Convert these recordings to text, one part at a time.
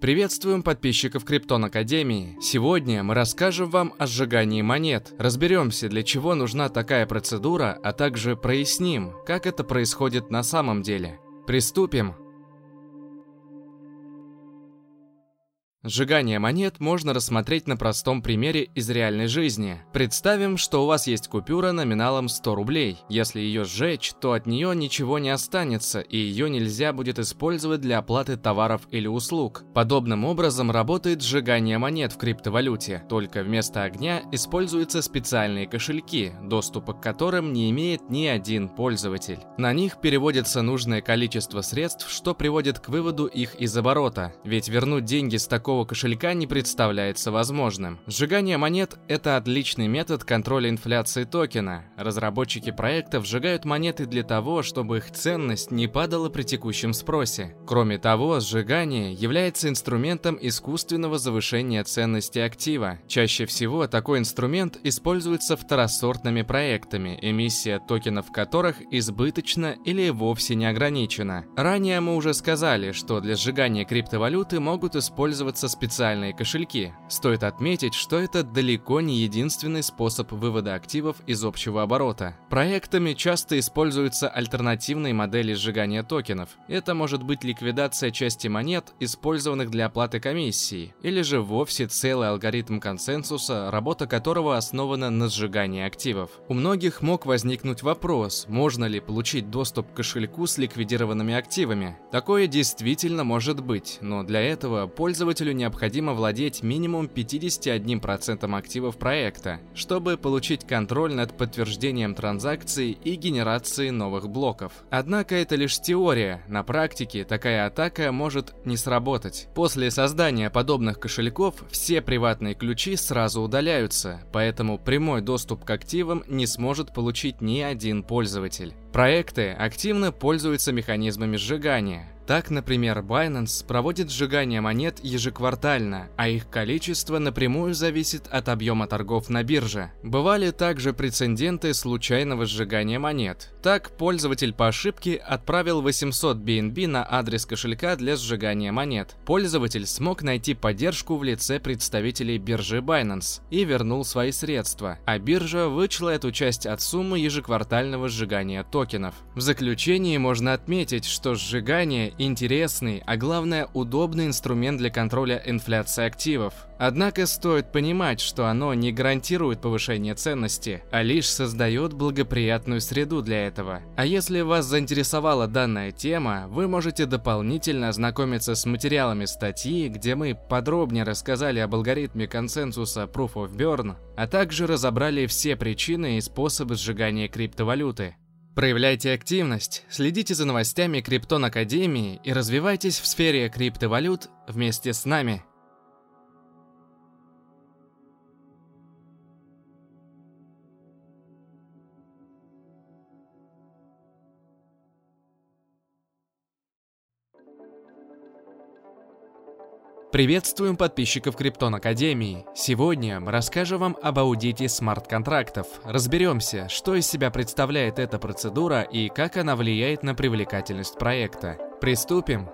Приветствуем подписчиков Криптон Академии. Сегодня мы расскажем вам о сжигании монет, разберемся, для чего нужна такая процедура, а также проясним, как это происходит на самом деле. Приступим! Сжигание монет можно рассмотреть на простом примере из реальной жизни. Представим, что у вас есть купюра номиналом 100 рублей. Если ее сжечь, то от нее ничего не останется, и ее нельзя будет использовать для оплаты товаров или услуг. Подобным образом работает сжигание монет в криптовалюте, только вместо огня используются специальные кошельки, доступа к которым не имеет ни один пользователь. На них переводится нужное количество средств, что приводит к выводу их из оборота, ведь вернуть деньги с такого такого кошелька не представляется возможным. Сжигание монет – это отличный метод контроля инфляции токена. Разработчики проекта сжигают монеты для того, чтобы их ценность не падала при текущем спросе. Кроме того, сжигание является инструментом искусственного завышения ценности актива. Чаще всего такой инструмент используется второсортными проектами, эмиссия токенов которых избыточна или вовсе не ограничена. Ранее мы уже сказали, что для сжигания криптовалюты могут использоваться используются специальные кошельки. Стоит отметить, что это далеко не единственный способ вывода активов из общего оборота. Проектами часто используются альтернативные модели сжигания токенов. Это может быть ликвидация части монет, использованных для оплаты комиссии, или же вовсе целый алгоритм консенсуса, работа которого основана на сжигании активов. У многих мог возникнуть вопрос, можно ли получить доступ к кошельку с ликвидированными активами. Такое действительно может быть, но для этого пользователю пользователю необходимо владеть минимум 51% активов проекта, чтобы получить контроль над подтверждением транзакций и генерацией новых блоков. Однако это лишь теория, на практике такая атака может не сработать. После создания подобных кошельков все приватные ключи сразу удаляются, поэтому прямой доступ к активам не сможет получить ни один пользователь. Проекты активно пользуются механизмами сжигания. Так, например, Binance проводит сжигание монет ежеквартально, а их количество напрямую зависит от объема торгов на бирже. Бывали также прецеденты случайного сжигания монет. Так, пользователь по ошибке отправил 800 BNB на адрес кошелька для сжигания монет. Пользователь смог найти поддержку в лице представителей биржи Binance и вернул свои средства, а биржа вычла эту часть от суммы ежеквартального сжигания токенов. В заключении можно отметить, что сжигание интересный, а главное удобный инструмент для контроля инфляции активов. Однако стоит понимать, что оно не гарантирует повышение ценности, а лишь создает благоприятную среду для этого. А если вас заинтересовала данная тема, вы можете дополнительно ознакомиться с материалами статьи, где мы подробнее рассказали об алгоритме консенсуса Proof of Burn, а также разобрали все причины и способы сжигания криптовалюты. Проявляйте активность, следите за новостями Криптон Академии и развивайтесь в сфере криптовалют вместе с нами. Приветствуем подписчиков Криптон Академии. Сегодня мы расскажем вам об аудите смарт-контрактов. Разберемся, что из себя представляет эта процедура и как она влияет на привлекательность проекта. Приступим!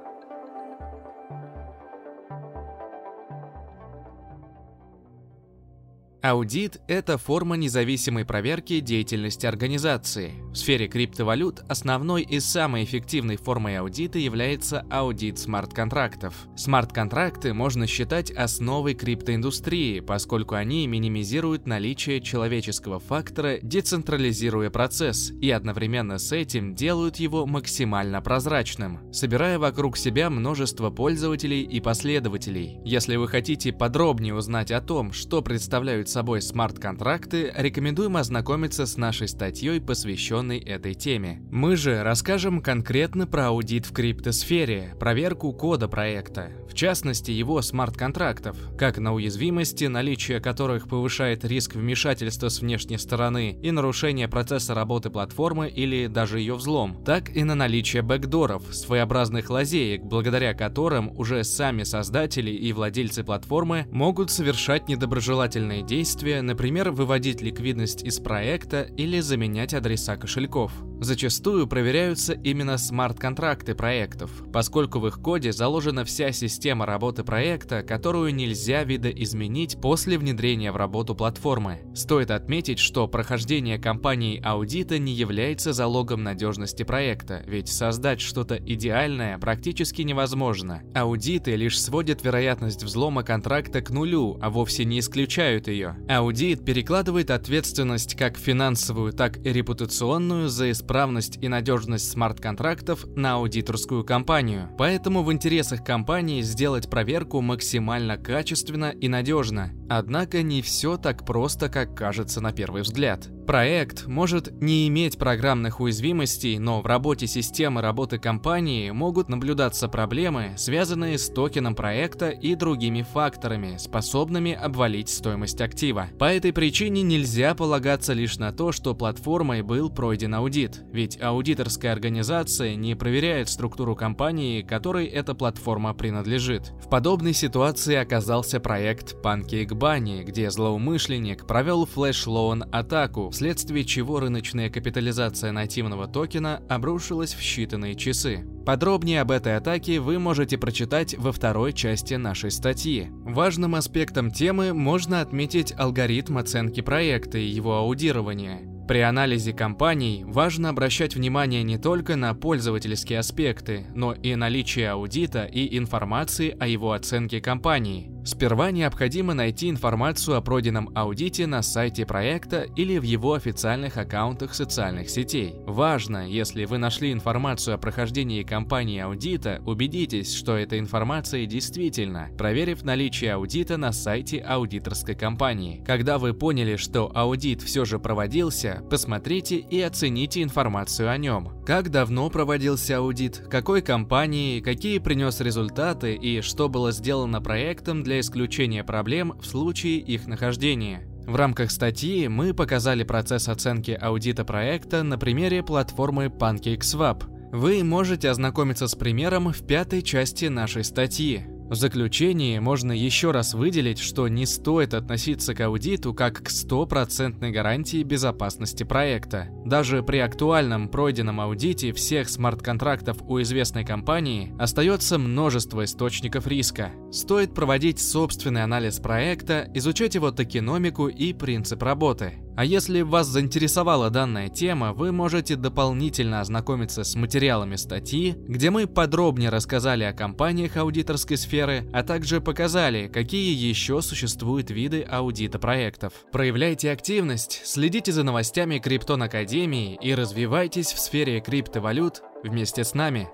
Аудит – это форма независимой проверки деятельности организации. В сфере криптовалют основной и самой эффективной формой аудита является аудит смарт-контрактов. Смарт-контракты можно считать основой криптоиндустрии, поскольку они минимизируют наличие человеческого фактора, децентрализируя процесс, и одновременно с этим делают его максимально прозрачным, собирая вокруг себя множество пользователей и последователей. Если вы хотите подробнее узнать о том, что представляют собой смарт-контракты, рекомендуем ознакомиться с нашей статьей, посвященной этой теме. Мы же расскажем конкретно про аудит в криптосфере, проверку кода проекта, в частности его смарт-контрактов, как на уязвимости, наличие которых повышает риск вмешательства с внешней стороны и нарушение процесса работы платформы или даже ее взлом, так и на наличие бэкдоров, своеобразных лазеек, благодаря которым уже сами создатели и владельцы платформы могут совершать недоброжелательные действия действия, например, выводить ликвидность из проекта или заменять адреса кошельков. Зачастую проверяются именно смарт-контракты проектов, поскольку в их коде заложена вся система работы проекта, которую нельзя видоизменить после внедрения в работу платформы. Стоит отметить, что прохождение компанией аудита не является залогом надежности проекта, ведь создать что-то идеальное практически невозможно. Аудиты лишь сводят вероятность взлома контракта к нулю, а вовсе не исключают ее. Аудит перекладывает ответственность как финансовую, так и репутационную за исправность и надежность смарт-контрактов на аудиторскую компанию. Поэтому в интересах компании сделать проверку максимально качественно и надежно. Однако не все так просто, как кажется на первый взгляд. Проект может не иметь программных уязвимостей, но в работе системы работы компании могут наблюдаться проблемы, связанные с токеном проекта и другими факторами, способными обвалить стоимость актива. По этой причине нельзя полагаться лишь на то, что платформой был пройден аудит, ведь аудиторская организация не проверяет структуру компании, которой эта платформа принадлежит. В подобной ситуации оказался проект Pancake Bunny, где злоумышленник провел flash loan атаку, вследствие чего рыночная капитализация нативного токена обрушилась в считанные часы. Подробнее об этой атаке вы можете прочитать во второй части нашей статьи. Важным аспектом темы можно отметить алгоритм оценки проекта и его аудирования. При анализе компаний важно обращать внимание не только на пользовательские аспекты, но и наличие аудита и информации о его оценке компании. Сперва необходимо найти информацию о пройденном аудите на сайте проекта или в его официальных аккаунтах социальных сетей. Важно, если вы нашли информацию о прохождении компании аудита, убедитесь, что эта информация действительно, проверив наличие аудита на сайте аудиторской компании. Когда вы поняли, что аудит все же проводился, посмотрите и оцените информацию о нем. Как давно проводился аудит, какой компании, какие принес результаты и что было сделано проектом для исключения проблем в случае их нахождения. В рамках статьи мы показали процесс оценки аудита проекта на примере платформы PancakeSwap. Вы можете ознакомиться с примером в пятой части нашей статьи. В заключении можно еще раз выделить, что не стоит относиться к аудиту как к стопроцентной гарантии безопасности проекта. Даже при актуальном пройденном аудите всех смарт-контрактов у известной компании остается множество источников риска. Стоит проводить собственный анализ проекта, изучать его токеномику и принцип работы. А если вас заинтересовала данная тема, вы можете дополнительно ознакомиться с материалами статьи, где мы подробнее рассказали о компаниях аудиторской сферы, а также показали, какие еще существуют виды аудита проектов. Проявляйте активность, следите за новостями Криптон Академии и развивайтесь в сфере криптовалют вместе с нами.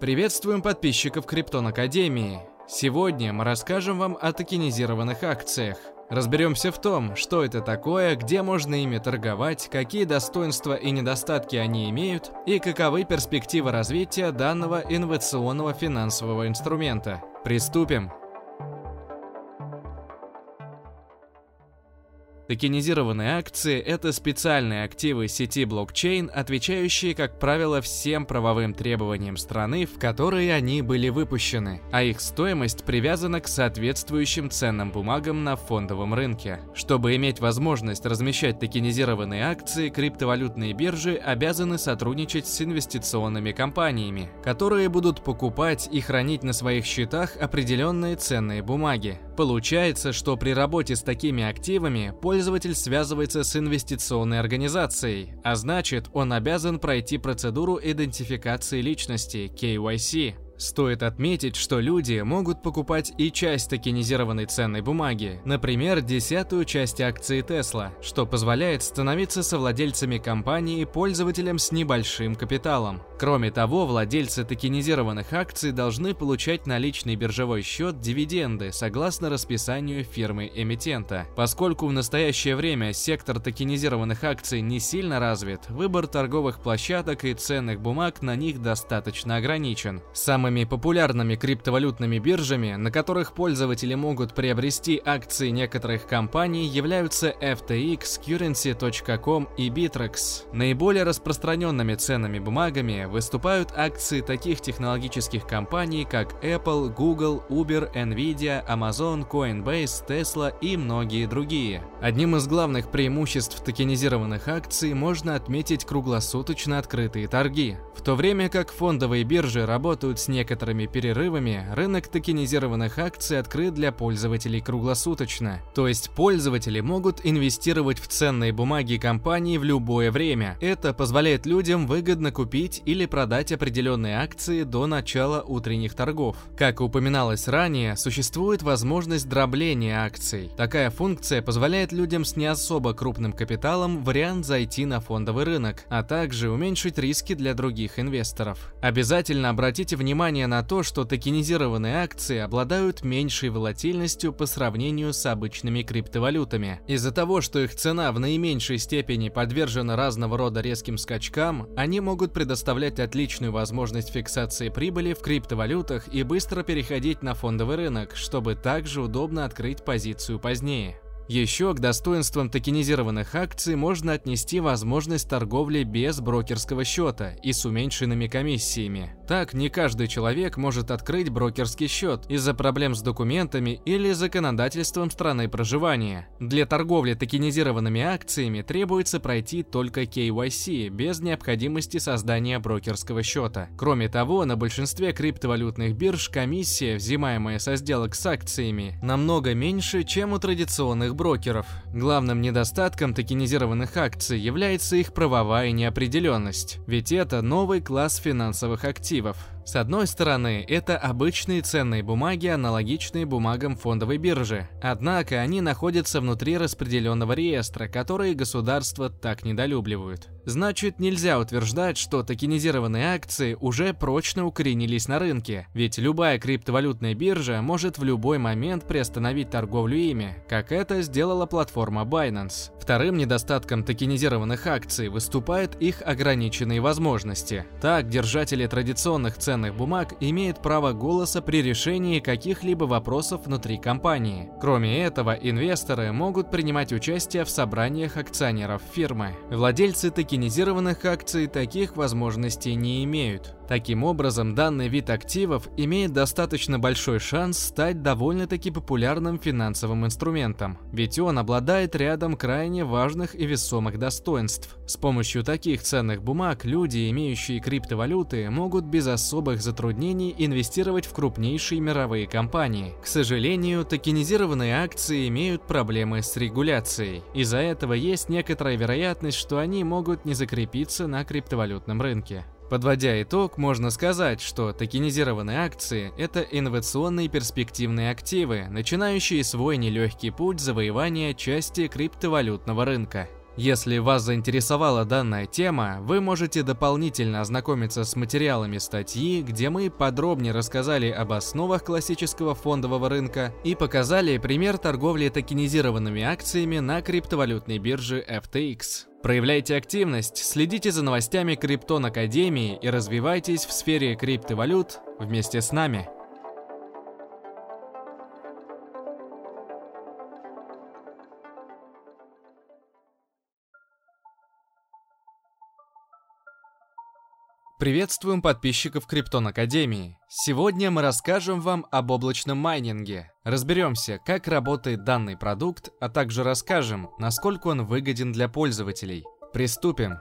Приветствуем подписчиков Криптон Академии. Сегодня мы расскажем вам о токенизированных акциях. Разберемся в том, что это такое, где можно ими торговать, какие достоинства и недостатки они имеют и каковы перспективы развития данного инновационного финансового инструмента. Приступим! Токенизированные акции – это специальные активы сети блокчейн, отвечающие, как правило, всем правовым требованиям страны, в которой они были выпущены, а их стоимость привязана к соответствующим ценным бумагам на фондовом рынке. Чтобы иметь возможность размещать токенизированные акции, криптовалютные биржи обязаны сотрудничать с инвестиционными компаниями, которые будут покупать и хранить на своих счетах определенные ценные бумаги. Получается, что при работе с такими активами пользователь связывается с инвестиционной организацией, а значит, он обязан пройти процедуру идентификации личности KYC. Стоит отметить, что люди могут покупать и часть токенизированной ценной бумаги, например, десятую часть акции Tesla, что позволяет становиться совладельцами компании пользователям с небольшим капиталом. Кроме того, владельцы токенизированных акций должны получать на личный биржевой счет дивиденды согласно расписанию фирмы-эмитента. Поскольку в настоящее время сектор токенизированных акций не сильно развит, выбор торговых площадок и ценных бумаг на них достаточно ограничен. Самыми популярными криптовалютными биржами, на которых пользователи могут приобрести акции некоторых компаний, являются FTX, Currency.com и Bittrex. Наиболее распространенными ценными бумагами выступают акции таких технологических компаний, как Apple, Google, Uber, Nvidia, Amazon, Coinbase, Tesla и многие другие. Одним из главных преимуществ токенизированных акций можно отметить круглосуточно открытые торги. В то время как фондовые биржи работают с некоторыми перерывами, рынок токенизированных акций открыт для пользователей круглосуточно. То есть пользователи могут инвестировать в ценные бумаги компании в любое время. Это позволяет людям выгодно купить или продать определенные акции до начала утренних торгов. Как упоминалось ранее, существует возможность дробления акций. Такая функция позволяет людям с не особо крупным капиталом вариант зайти на фондовый рынок, а также уменьшить риски для других инвесторов. Обязательно обратите внимание на то, что токенизированные акции обладают меньшей волатильностью по сравнению с обычными криптовалютами. Из-за того, что их цена в наименьшей степени подвержена разного рода резким скачкам, они могут предоставлять отличную возможность фиксации прибыли в криптовалютах и быстро переходить на фондовый рынок, чтобы также удобно открыть позицию позднее. Еще к достоинствам токенизированных акций можно отнести возможность торговли без брокерского счета и с уменьшенными комиссиями. Так, не каждый человек может открыть брокерский счет из-за проблем с документами или законодательством страны проживания. Для торговли токенизированными акциями требуется пройти только KYC без необходимости создания брокерского счета. Кроме того, на большинстве криптовалютных бирж комиссия, взимаемая со сделок с акциями, намного меньше, чем у традиционных брокеров. Главным недостатком токенизированных акций является их правовая неопределенность, ведь это новый класс финансовых активов. мотивов. С одной стороны, это обычные ценные бумаги, аналогичные бумагам фондовой биржи. Однако они находятся внутри распределенного реестра, который государства так недолюбливают. Значит, нельзя утверждать, что токенизированные акции уже прочно укоренились на рынке, ведь любая криптовалютная биржа может в любой момент приостановить торговлю ими, как это сделала платформа Binance. Вторым недостатком токенизированных акций выступают их ограниченные возможности. Так, держатели традиционных ценных бумаг имеют право голоса при решении каких-либо вопросов внутри компании. Кроме этого, инвесторы могут принимать участие в собраниях акционеров фирмы. Владельцы токенизированных акций таких возможностей не имеют. Таким образом, данный вид активов имеет достаточно большой шанс стать довольно-таки популярным финансовым инструментом, ведь он обладает рядом крайне важных и весомых достоинств. С помощью таких ценных бумаг люди, имеющие криптовалюты, могут без особых затруднений инвестировать в крупнейшие мировые компании. К сожалению, токенизированные акции имеют проблемы с регуляцией. Из-за этого есть некоторая вероятность, что они могут не закрепиться на криптовалютном рынке. Подводя итог, можно сказать, что токенизированные акции – это инновационные перспективные активы, начинающие свой нелегкий путь завоевания части криптовалютного рынка. Если вас заинтересовала данная тема, вы можете дополнительно ознакомиться с материалами статьи, где мы подробнее рассказали об основах классического фондового рынка и показали пример торговли токенизированными акциями на криптовалютной бирже FTX. Проявляйте активность, следите за новостями Криптон Академии и развивайтесь в сфере криптовалют вместе с нами. Приветствуем подписчиков Криптон Академии. Сегодня мы расскажем вам об облачном майнинге. Разберемся, как работает данный продукт, а также расскажем, насколько он выгоден для пользователей. Приступим.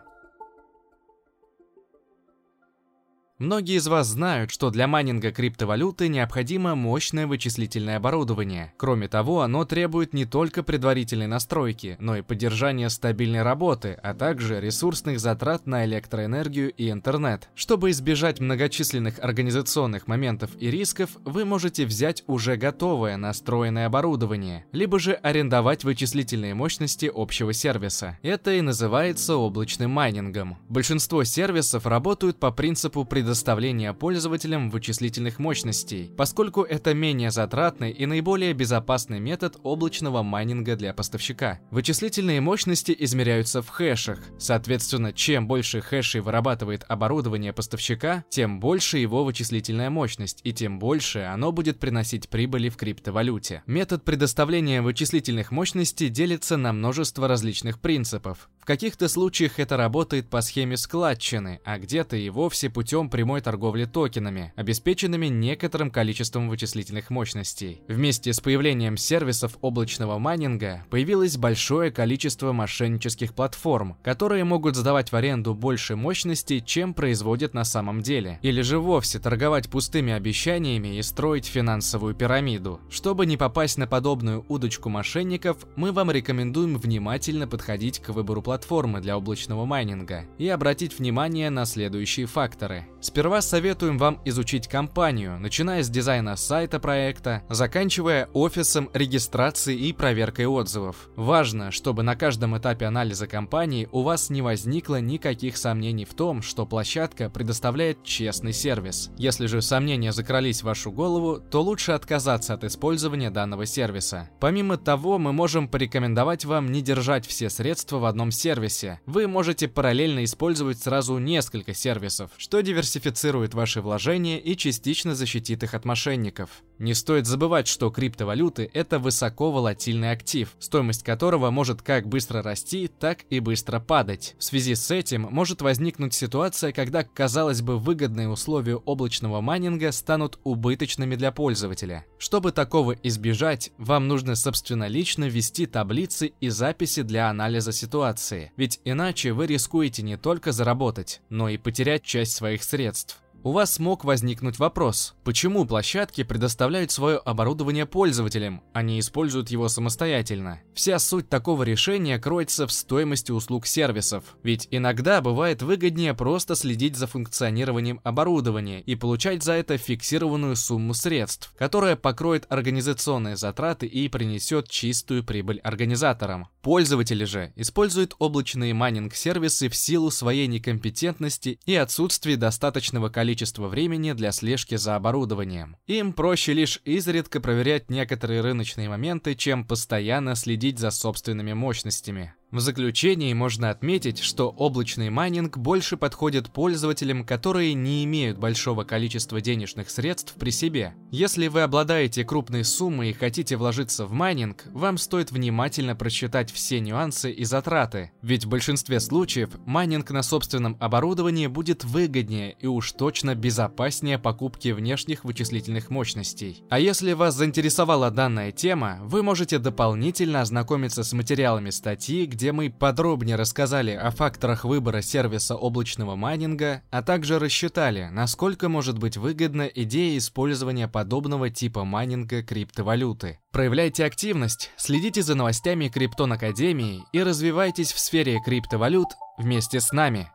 Многие из вас знают, что для майнинга криптовалюты необходимо мощное вычислительное оборудование. Кроме того, оно требует не только предварительной настройки, но и поддержания стабильной работы, а также ресурсных затрат на электроэнергию и интернет. Чтобы избежать многочисленных организационных моментов и рисков, вы можете взять уже готовое настроенное оборудование, либо же арендовать вычислительные мощности общего сервиса. Это и называется облачным майнингом. Большинство сервисов работают по принципу предоставления предоставления пользователям вычислительных мощностей, поскольку это менее затратный и наиболее безопасный метод облачного майнинга для поставщика. Вычислительные мощности измеряются в хэшах, соответственно, чем больше хэшей вырабатывает оборудование поставщика, тем больше его вычислительная мощность и тем больше оно будет приносить прибыли в криптовалюте. Метод предоставления вычислительных мощностей делится на множество различных принципов. В каких-то случаях это работает по схеме складчины, а где-то и вовсе путем прямой торговли токенами, обеспеченными некоторым количеством вычислительных мощностей. Вместе с появлением сервисов облачного майнинга появилось большое количество мошеннических платформ, которые могут сдавать в аренду больше мощностей, чем производят на самом деле, или же вовсе торговать пустыми обещаниями и строить финансовую пирамиду. Чтобы не попасть на подобную удочку мошенников, мы вам рекомендуем внимательно подходить к выбору платформы для облачного майнинга и обратить внимание на следующие факторы. Сперва советуем вам изучить компанию, начиная с дизайна сайта проекта, заканчивая офисом, регистрацией и проверкой отзывов. Важно, чтобы на каждом этапе анализа компании у вас не возникло никаких сомнений в том, что площадка предоставляет честный сервис. Если же сомнения закрались в вашу голову, то лучше отказаться от использования данного сервиса. Помимо того, мы можем порекомендовать вам не держать все средства в одном сервисе. Вы можете параллельно использовать сразу несколько сервисов, что диверсифицирует ваши вложения и частично защитит их от мошенников. Не стоит забывать, что криптовалюты – это высоковолатильный актив, стоимость которого может как быстро расти, так и быстро падать. В связи с этим может возникнуть ситуация, когда, казалось бы, выгодные условия облачного майнинга станут убыточными для пользователя. Чтобы такого избежать, вам нужно собственнолично ввести таблицы и записи для анализа ситуации, ведь иначе вы рискуете не только заработать, но и потерять часть своих средств. У вас мог возникнуть вопрос, почему площадки предоставляют свое оборудование пользователям, а не используют его самостоятельно? Вся суть такого решения кроется в стоимости услуг сервисов, ведь иногда бывает выгоднее просто следить за функционированием оборудования и получать за это фиксированную сумму средств, которая покроет организационные затраты и принесет чистую прибыль организаторам. Пользователи же используют облачные майнинг-сервисы в силу своей некомпетентности и отсутствия достаточного количества количество времени для слежки за оборудованием. Им проще лишь изредка проверять некоторые рыночные моменты, чем постоянно следить за собственными мощностями. В заключении можно отметить, что облачный майнинг больше подходит пользователям, которые не имеют большого количества денежных средств при себе. Если вы обладаете крупной суммой и хотите вложиться в майнинг, вам стоит внимательно просчитать все нюансы и затраты, ведь в большинстве случаев майнинг на собственном оборудовании будет выгоднее и уж точно безопаснее покупки внешних вычислительных мощностей. А если вас заинтересовала данная тема, вы можете дополнительно ознакомиться с материалами статьи, где мы подробнее рассказали о факторах выбора сервиса облачного майнинга, а также рассчитали, насколько может быть выгодна идея использования подобного типа майнинга криптовалюты. Проявляйте активность, следите за новостями Криптон Академии и развивайтесь в сфере криптовалют вместе с нами.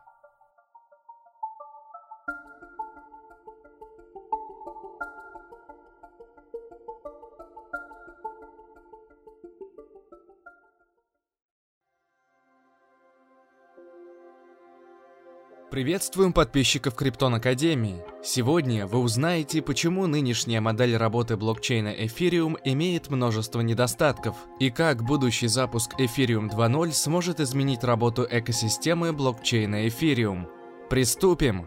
Приветствуем подписчиков Криптон Академии. Сегодня вы узнаете, почему нынешняя модель работы блокчейна Ethereum имеет множество недостатков, и как будущий запуск Ethereum 2.0 сможет изменить работу экосистемы блокчейна Ethereum. Приступим!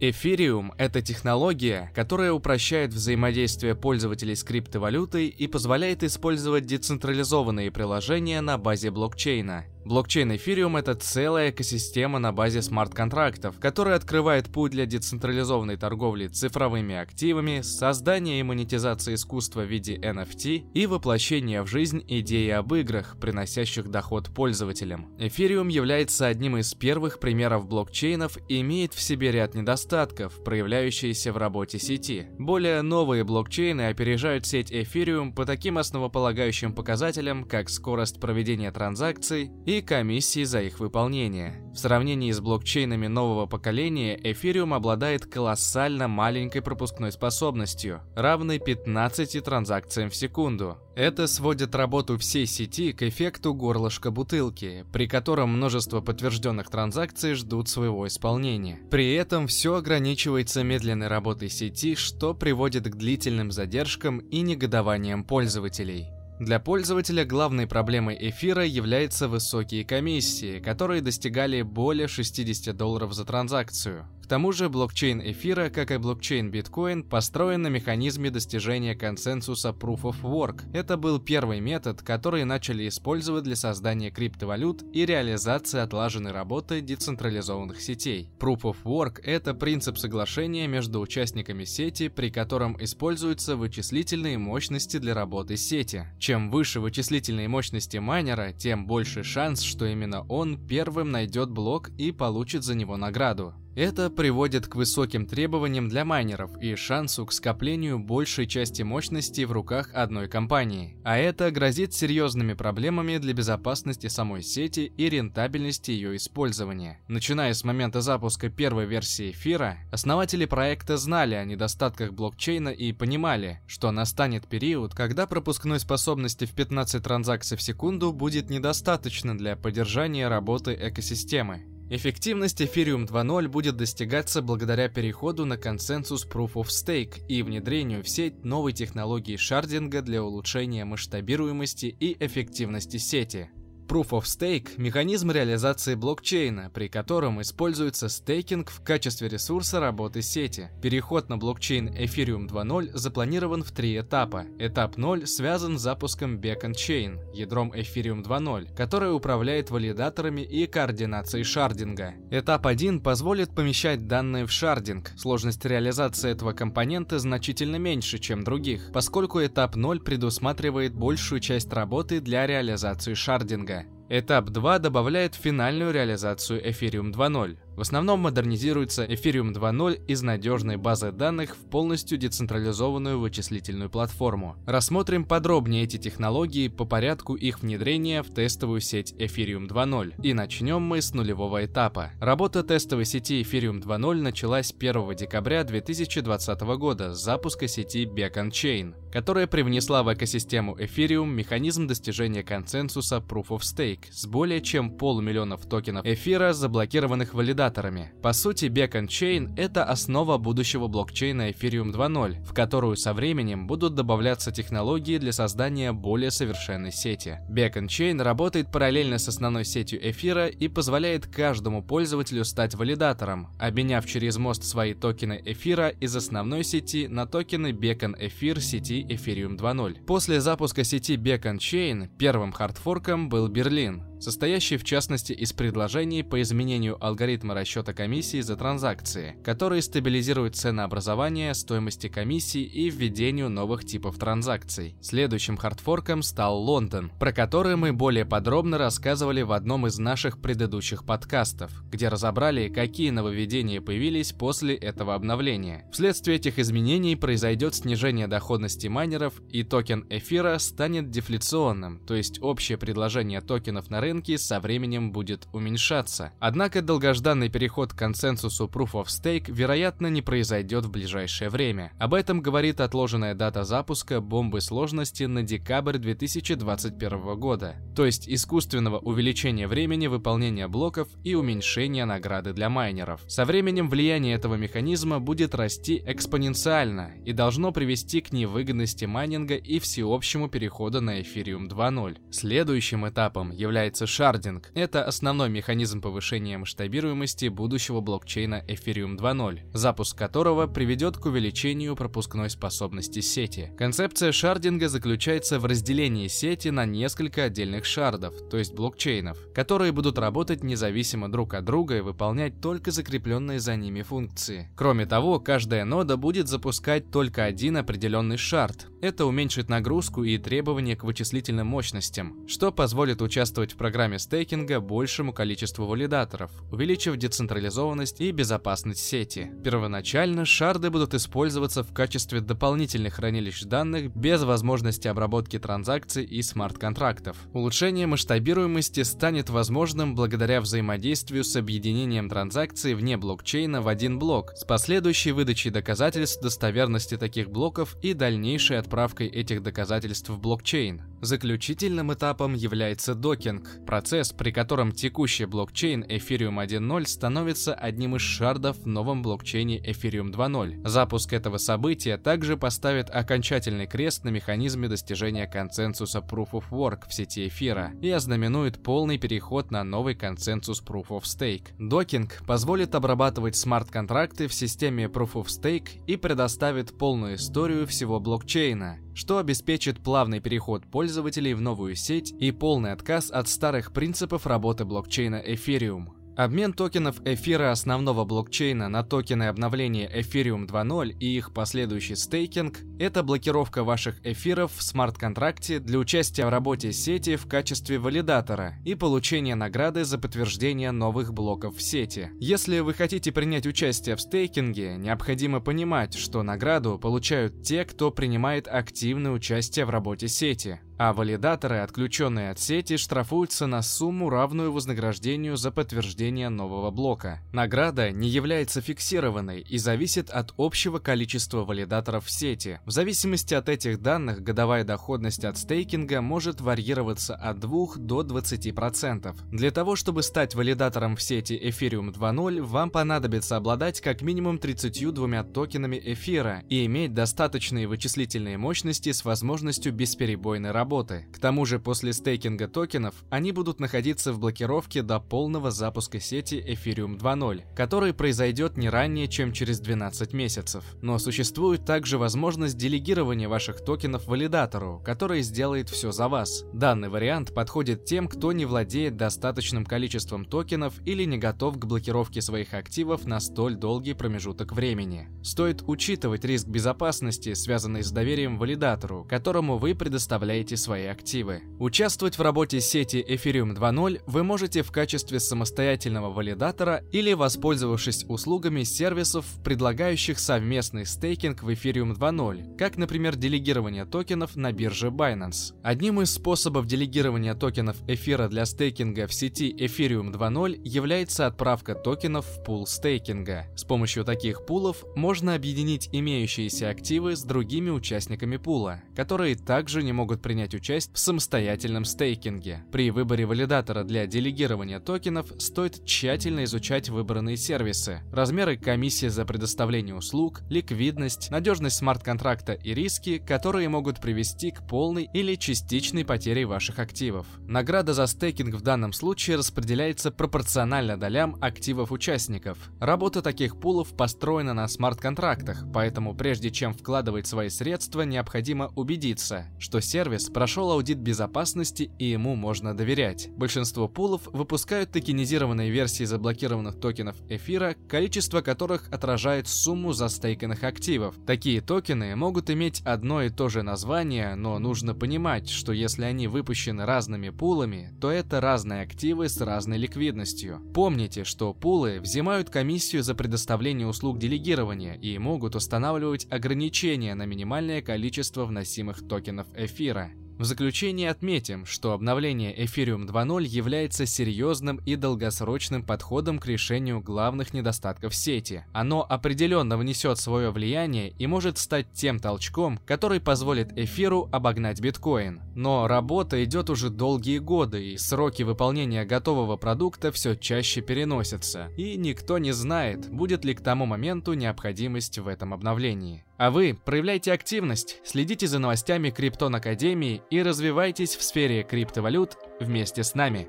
Эфириум – это технология, которая упрощает взаимодействие пользователей с криптовалютой и позволяет использовать децентрализованные приложения на базе блокчейна. Блокчейн эфириум это целая экосистема на базе смарт-контрактов, которая открывает путь для децентрализованной торговли цифровыми активами, создания и монетизации искусства в виде NFT и воплощения в жизнь идеи об играх, приносящих доход пользователям. Эфириум является одним из первых примеров блокчейнов и имеет в себе ряд недостатков, проявляющиеся в работе сети. Более новые блокчейны опережают сеть эфириум по таким основополагающим показателям, как скорость проведения транзакций и комиссии за их выполнение. В сравнении с блокчейнами нового поколения, эфириум обладает колоссально маленькой пропускной способностью, равной 15 транзакциям в секунду. Это сводит работу всей сети к эффекту горлышка бутылки, при котором множество подтвержденных транзакций ждут своего исполнения. При этом все ограничивается медленной работой сети, что приводит к длительным задержкам и негодованиям пользователей. Для пользователя главной проблемой эфира являются высокие комиссии, которые достигали более 60 долларов за транзакцию. К тому же блокчейн эфира, как и блокчейн биткоин, построен на механизме достижения консенсуса Proof of Work. Это был первый метод, который начали использовать для создания криптовалют и реализации отлаженной работы децентрализованных сетей. Proof of Work – это принцип соглашения между участниками сети, при котором используются вычислительные мощности для работы сети. Чем выше вычислительные мощности майнера, тем больше шанс, что именно он первым найдет блок и получит за него награду. Это приводит к высоким требованиям для майнеров и шансу к скоплению большей части мощности в руках одной компании. А это грозит серьезными проблемами для безопасности самой сети и рентабельности ее использования. Начиная с момента запуска первой версии эфира, основатели проекта знали о недостатках блокчейна и понимали, что настанет период, когда пропускной способности в 15 транзакций в секунду будет недостаточно для поддержания работы экосистемы. Эффективность Ethereum 2.0 будет достигаться благодаря переходу на консенсус Proof of Stake и внедрению в сеть новой технологии шардинга для улучшения масштабируемости и эффективности сети. Proof of Stake – механизм реализации блокчейна, при котором используется стейкинг в качестве ресурса работы сети. Переход на блокчейн Ethereum 2.0 запланирован в три этапа. Этап 0 связан с запуском Beacon Chain, ядром Ethereum 2.0, которое управляет валидаторами и координацией шардинга. Этап 1 позволит помещать данные в шардинг. Сложность реализации этого компонента значительно меньше, чем других, поскольку этап 0 предусматривает большую часть работы для реализации шардинга. Этап 2 добавляет финальную реализацию Ethereum 2.0. В основном модернизируется Ethereum 2.0 из надежной базы данных в полностью децентрализованную вычислительную платформу. Рассмотрим подробнее эти технологии по порядку их внедрения в тестовую сеть Ethereum 2.0. И начнем мы с нулевого этапа. Работа тестовой сети Ethereum 2.0 началась 1 декабря 2020 года с запуска сети Beacon Chain, которая привнесла в экосистему Ethereum механизм достижения консенсуса Proof of Stake с более чем полумиллионов токенов эфира, заблокированных валидаторами валидаторами. По сути, Beacon Chain — это основа будущего блокчейна Ethereum 2.0, в которую со временем будут добавляться технологии для создания более совершенной сети. Beacon Chain работает параллельно с основной сетью эфира и позволяет каждому пользователю стать валидатором, обменяв через мост свои токены эфира из основной сети на токены Beacon Эфир сети Ethereum 2.0. После запуска сети Beacon Chain первым хардфорком был Берлин, состоящий в частности из предложений по изменению алгоритма расчета комиссии за транзакции, которые стабилизируют ценообразование, стоимости комиссии и введению новых типов транзакций. Следующим хардфорком стал Лондон, про который мы более подробно рассказывали в одном из наших предыдущих подкастов, где разобрали, какие нововведения появились после этого обновления. Вследствие этих изменений произойдет снижение доходности майнеров и токен эфира станет дефляционным, то есть общее предложение токенов на рынке со временем будет уменьшаться. Однако долгожданный переход к консенсусу Proof of Stake вероятно не произойдет в ближайшее время. Об этом говорит отложенная дата запуска бомбы сложности на декабрь 2021 года, то есть искусственного увеличения времени выполнения блоков и уменьшения награды для майнеров. Со временем влияние этого механизма будет расти экспоненциально и должно привести к невыгодности майнинга и всеобщему переходу на Ethereum 2.0. Следующим этапом является называется шардинг. Это основной механизм повышения масштабируемости будущего блокчейна Ethereum 2.0, запуск которого приведет к увеличению пропускной способности сети. Концепция шардинга заключается в разделении сети на несколько отдельных шардов, то есть блокчейнов, которые будут работать независимо друг от друга и выполнять только закрепленные за ними функции. Кроме того, каждая нода будет запускать только один определенный шард. Это уменьшит нагрузку и требования к вычислительным мощностям, что позволит участвовать в программе стейкинга большему количеству валидаторов, увеличив децентрализованность и безопасность сети. Первоначально шарды будут использоваться в качестве дополнительных хранилищ данных без возможности обработки транзакций и смарт-контрактов. Улучшение масштабируемости станет возможным благодаря взаимодействию с объединением транзакций вне блокчейна в один блок с последующей выдачей доказательств достоверности таких блоков и дальнейшей отправкой этих доказательств в блокчейн. Заключительным этапом является докинг, процесс, при котором текущий блокчейн Ethereum 1.0 становится одним из шардов в новом блокчейне Ethereum 2.0. Запуск этого события также поставит окончательный крест на механизме достижения консенсуса Proof of Work в сети эфира и ознаменует полный переход на новый консенсус Proof of Stake. Докинг позволит обрабатывать смарт-контракты в системе Proof of Stake и предоставит полную историю всего блокчейна, что обеспечит плавный переход пользователей в новую сеть и полный отказ от старых принципов работы блокчейна Ethereum. Обмен токенов эфира основного блокчейна на токены обновления Ethereum 2.0 и их последующий стейкинг – это блокировка ваших эфиров в смарт-контракте для участия в работе сети в качестве валидатора и получения награды за подтверждение новых блоков в сети. Если вы хотите принять участие в стейкинге, необходимо понимать, что награду получают те, кто принимает активное участие в работе сети а валидаторы, отключенные от сети, штрафуются на сумму, равную вознаграждению за подтверждение нового блока. Награда не является фиксированной и зависит от общего количества валидаторов в сети. В зависимости от этих данных, годовая доходность от стейкинга может варьироваться от 2 до 20%. Для того, чтобы стать валидатором в сети Ethereum 2.0, вам понадобится обладать как минимум 32 токенами эфира и иметь достаточные вычислительные мощности с возможностью бесперебойной работы работы. К тому же после стейкинга токенов они будут находиться в блокировке до полного запуска сети Ethereum 2.0, который произойдет не ранее, чем через 12 месяцев. Но существует также возможность делегирования ваших токенов валидатору, который сделает все за вас. Данный вариант подходит тем, кто не владеет достаточным количеством токенов или не готов к блокировке своих активов на столь долгий промежуток времени. Стоит учитывать риск безопасности, связанный с доверием валидатору, которому вы предоставляете продаете свои активы. Участвовать в работе сети Ethereum 2.0 вы можете в качестве самостоятельного валидатора или воспользовавшись услугами сервисов, предлагающих совместный стейкинг в Ethereum 2.0, как, например, делегирование токенов на бирже Binance. Одним из способов делегирования токенов эфира для стейкинга в сети Ethereum 2.0 является отправка токенов в пул стейкинга. С помощью таких пулов можно объединить имеющиеся активы с другими участниками пула, которые также не могут принять принять участие в самостоятельном стейкинге. При выборе валидатора для делегирования токенов стоит тщательно изучать выбранные сервисы, размеры комиссии за предоставление услуг, ликвидность, надежность смарт-контракта и риски, которые могут привести к полной или частичной потере ваших активов. Награда за стейкинг в данном случае распределяется пропорционально долям активов участников. Работа таких пулов построена на смарт-контрактах, поэтому прежде чем вкладывать свои средства, необходимо убедиться, что сервис прошел аудит безопасности и ему можно доверять. Большинство пулов выпускают токенизированные версии заблокированных токенов эфира, количество которых отражает сумму застейканных активов. Такие токены могут иметь одно и то же название, но нужно понимать, что если они выпущены разными пулами, то это разные активы с разной ликвидностью. Помните, что пулы взимают комиссию за предоставление услуг делегирования и могут устанавливать ограничения на минимальное количество вносимых токенов эфира. В заключение отметим, что обновление Ethereum 2.0 является серьезным и долгосрочным подходом к решению главных недостатков сети. Оно определенно внесет свое влияние и может стать тем толчком, который позволит эфиру обогнать биткоин. Но работа идет уже долгие годы, и сроки выполнения готового продукта все чаще переносятся, и никто не знает, будет ли к тому моменту необходимость в этом обновлении. А вы проявляйте активность, следите за новостями Криптон Академии и развивайтесь в сфере криптовалют вместе с нами.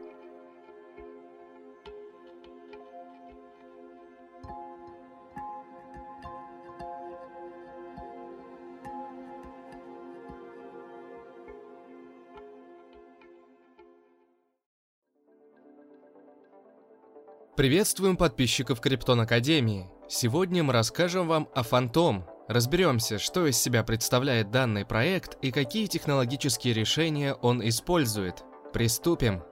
Приветствуем подписчиков Криптон Академии. Сегодня мы расскажем вам о Фантом, Разберемся, что из себя представляет данный проект и какие технологические решения он использует. Приступим.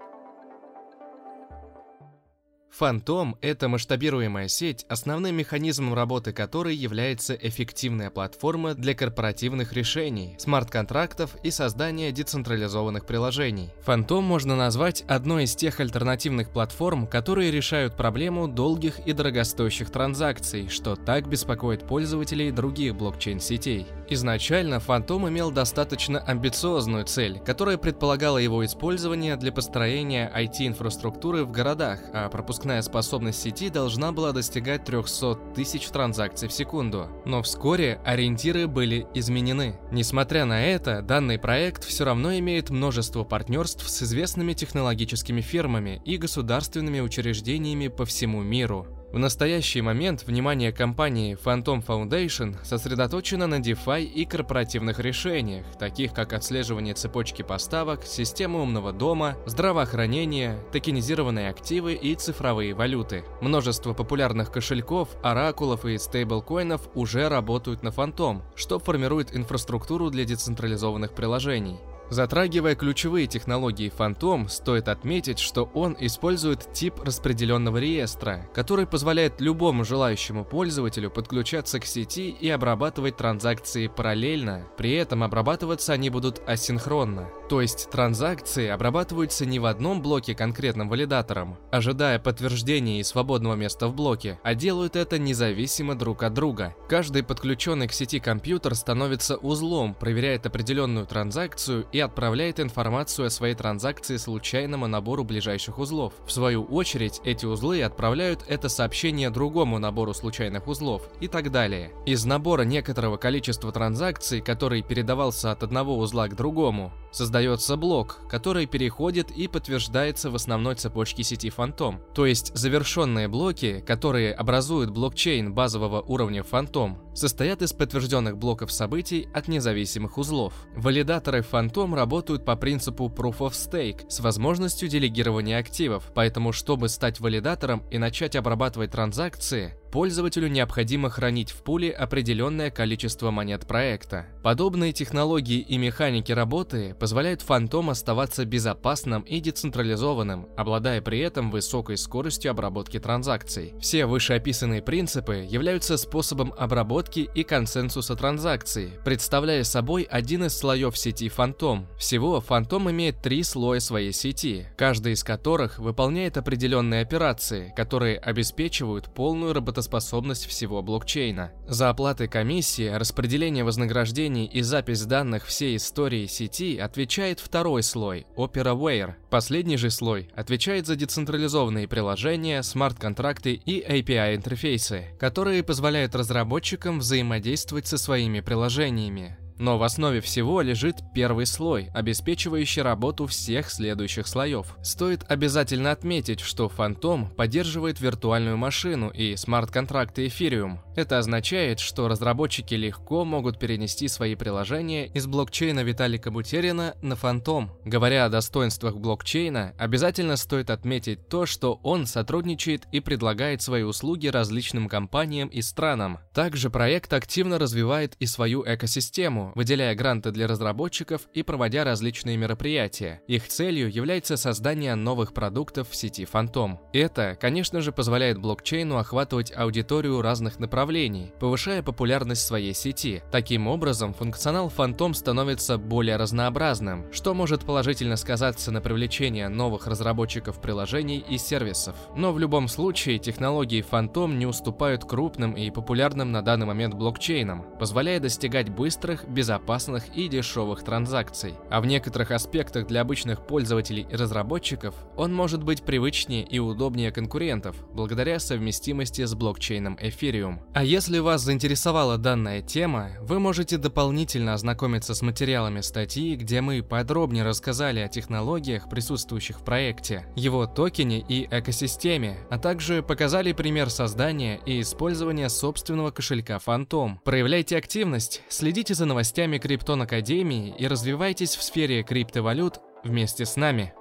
Фантом – это масштабируемая сеть, основным механизмом работы которой является эффективная платформа для корпоративных решений, смарт-контрактов и создания децентрализованных приложений. Фантом можно назвать одной из тех альтернативных платформ, которые решают проблему долгих и дорогостоящих транзакций, что так беспокоит пользователей других блокчейн-сетей. Изначально Фантом имел достаточно амбициозную цель, которая предполагала его использование для построения IT-инфраструктуры в городах, а пропускная способность сети должна была достигать 300 тысяч транзакций в секунду. Но вскоре ориентиры были изменены. Несмотря на это, данный проект все равно имеет множество партнерств с известными технологическими фирмами и государственными учреждениями по всему миру. В настоящий момент внимание компании Phantom Foundation сосредоточено на DeFi и корпоративных решениях, таких как отслеживание цепочки поставок, система умного дома, здравоохранение, токенизированные активы и цифровые валюты. Множество популярных кошельков, оракулов и стейблкоинов уже работают на Phantom, что формирует инфраструктуру для децентрализованных приложений. Затрагивая ключевые технологии Phantom, стоит отметить, что он использует тип распределенного реестра, который позволяет любому желающему пользователю подключаться к сети и обрабатывать транзакции параллельно, при этом обрабатываться они будут асинхронно. То есть транзакции обрабатываются не в одном блоке конкретным валидатором, ожидая подтверждения и свободного места в блоке, а делают это независимо друг от друга. Каждый подключенный к сети компьютер становится узлом, проверяет определенную транзакцию и отправляет информацию о своей транзакции случайному набору ближайших узлов. В свою очередь, эти узлы отправляют это сообщение другому набору случайных узлов и так далее. Из набора некоторого количества транзакций, который передавался от одного узла к другому, создается блок, который переходит и подтверждается в основной цепочке сети Phantom. То есть завершенные блоки, которые образуют блокчейн базового уровня Phantom, состоят из подтвержденных блоков событий от независимых узлов. Валидаторы Phantom работают по принципу Proof of Stake с возможностью делегирования активов, поэтому чтобы стать валидатором и начать обрабатывать транзакции, пользователю необходимо хранить в пуле определенное количество монет проекта. Подобные технологии и механики работы позволяют Phantom оставаться безопасным и децентрализованным, обладая при этом высокой скоростью обработки транзакций. Все вышеописанные принципы являются способом обработки и консенсуса транзакций, представляя собой один из слоев сети Phantom. Всего Phantom имеет три слоя своей сети, каждый из которых выполняет определенные операции, которые обеспечивают полную работоспособность работоспособность всего блокчейна. За оплаты комиссии, распределение вознаграждений и запись данных всей истории сети отвечает второй слой – OperaWare. Последний же слой отвечает за децентрализованные приложения, смарт-контракты и API-интерфейсы, которые позволяют разработчикам взаимодействовать со своими приложениями. Но в основе всего лежит первый слой, обеспечивающий работу всех следующих слоев. Стоит обязательно отметить, что Phantom поддерживает виртуальную машину и смарт-контракты Ethereum. Это означает, что разработчики легко могут перенести свои приложения из блокчейна Виталика Бутерина на Phantom. Говоря о достоинствах блокчейна, обязательно стоит отметить то, что он сотрудничает и предлагает свои услуги различным компаниям и странам. Также проект активно развивает и свою экосистему, выделяя гранты для разработчиков и проводя различные мероприятия. Их целью является создание новых продуктов в сети Phantom. Это, конечно же, позволяет блокчейну охватывать аудиторию разных направлений, повышая популярность своей сети. Таким образом, функционал Phantom становится более разнообразным, что может положительно сказаться на привлечении новых разработчиков приложений и сервисов. Но в любом случае, технологии Phantom не уступают крупным и популярным на данный момент блокчейнам, позволяя достигать быстрых, безопасных и дешевых транзакций. А в некоторых аспектах для обычных пользователей и разработчиков он может быть привычнее и удобнее конкурентов, благодаря совместимости с блокчейном Ethereum. А если вас заинтересовала данная тема, вы можете дополнительно ознакомиться с материалами статьи, где мы подробнее рассказали о технологиях, присутствующих в проекте, его токене и экосистеме, а также показали пример создания и использования собственного кошелька Phantom. Проявляйте активность, следите за новостями новостями Криптон Академии и развивайтесь в сфере криптовалют вместе с нами.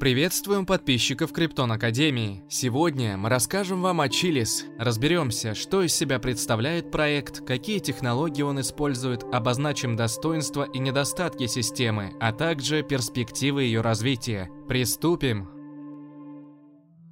Приветствуем подписчиков Криптон Академии. Сегодня мы расскажем вам о Chiliz. Разберемся, что из себя представляет проект, какие технологии он использует, обозначим достоинства и недостатки системы, а также перспективы ее развития. Приступим!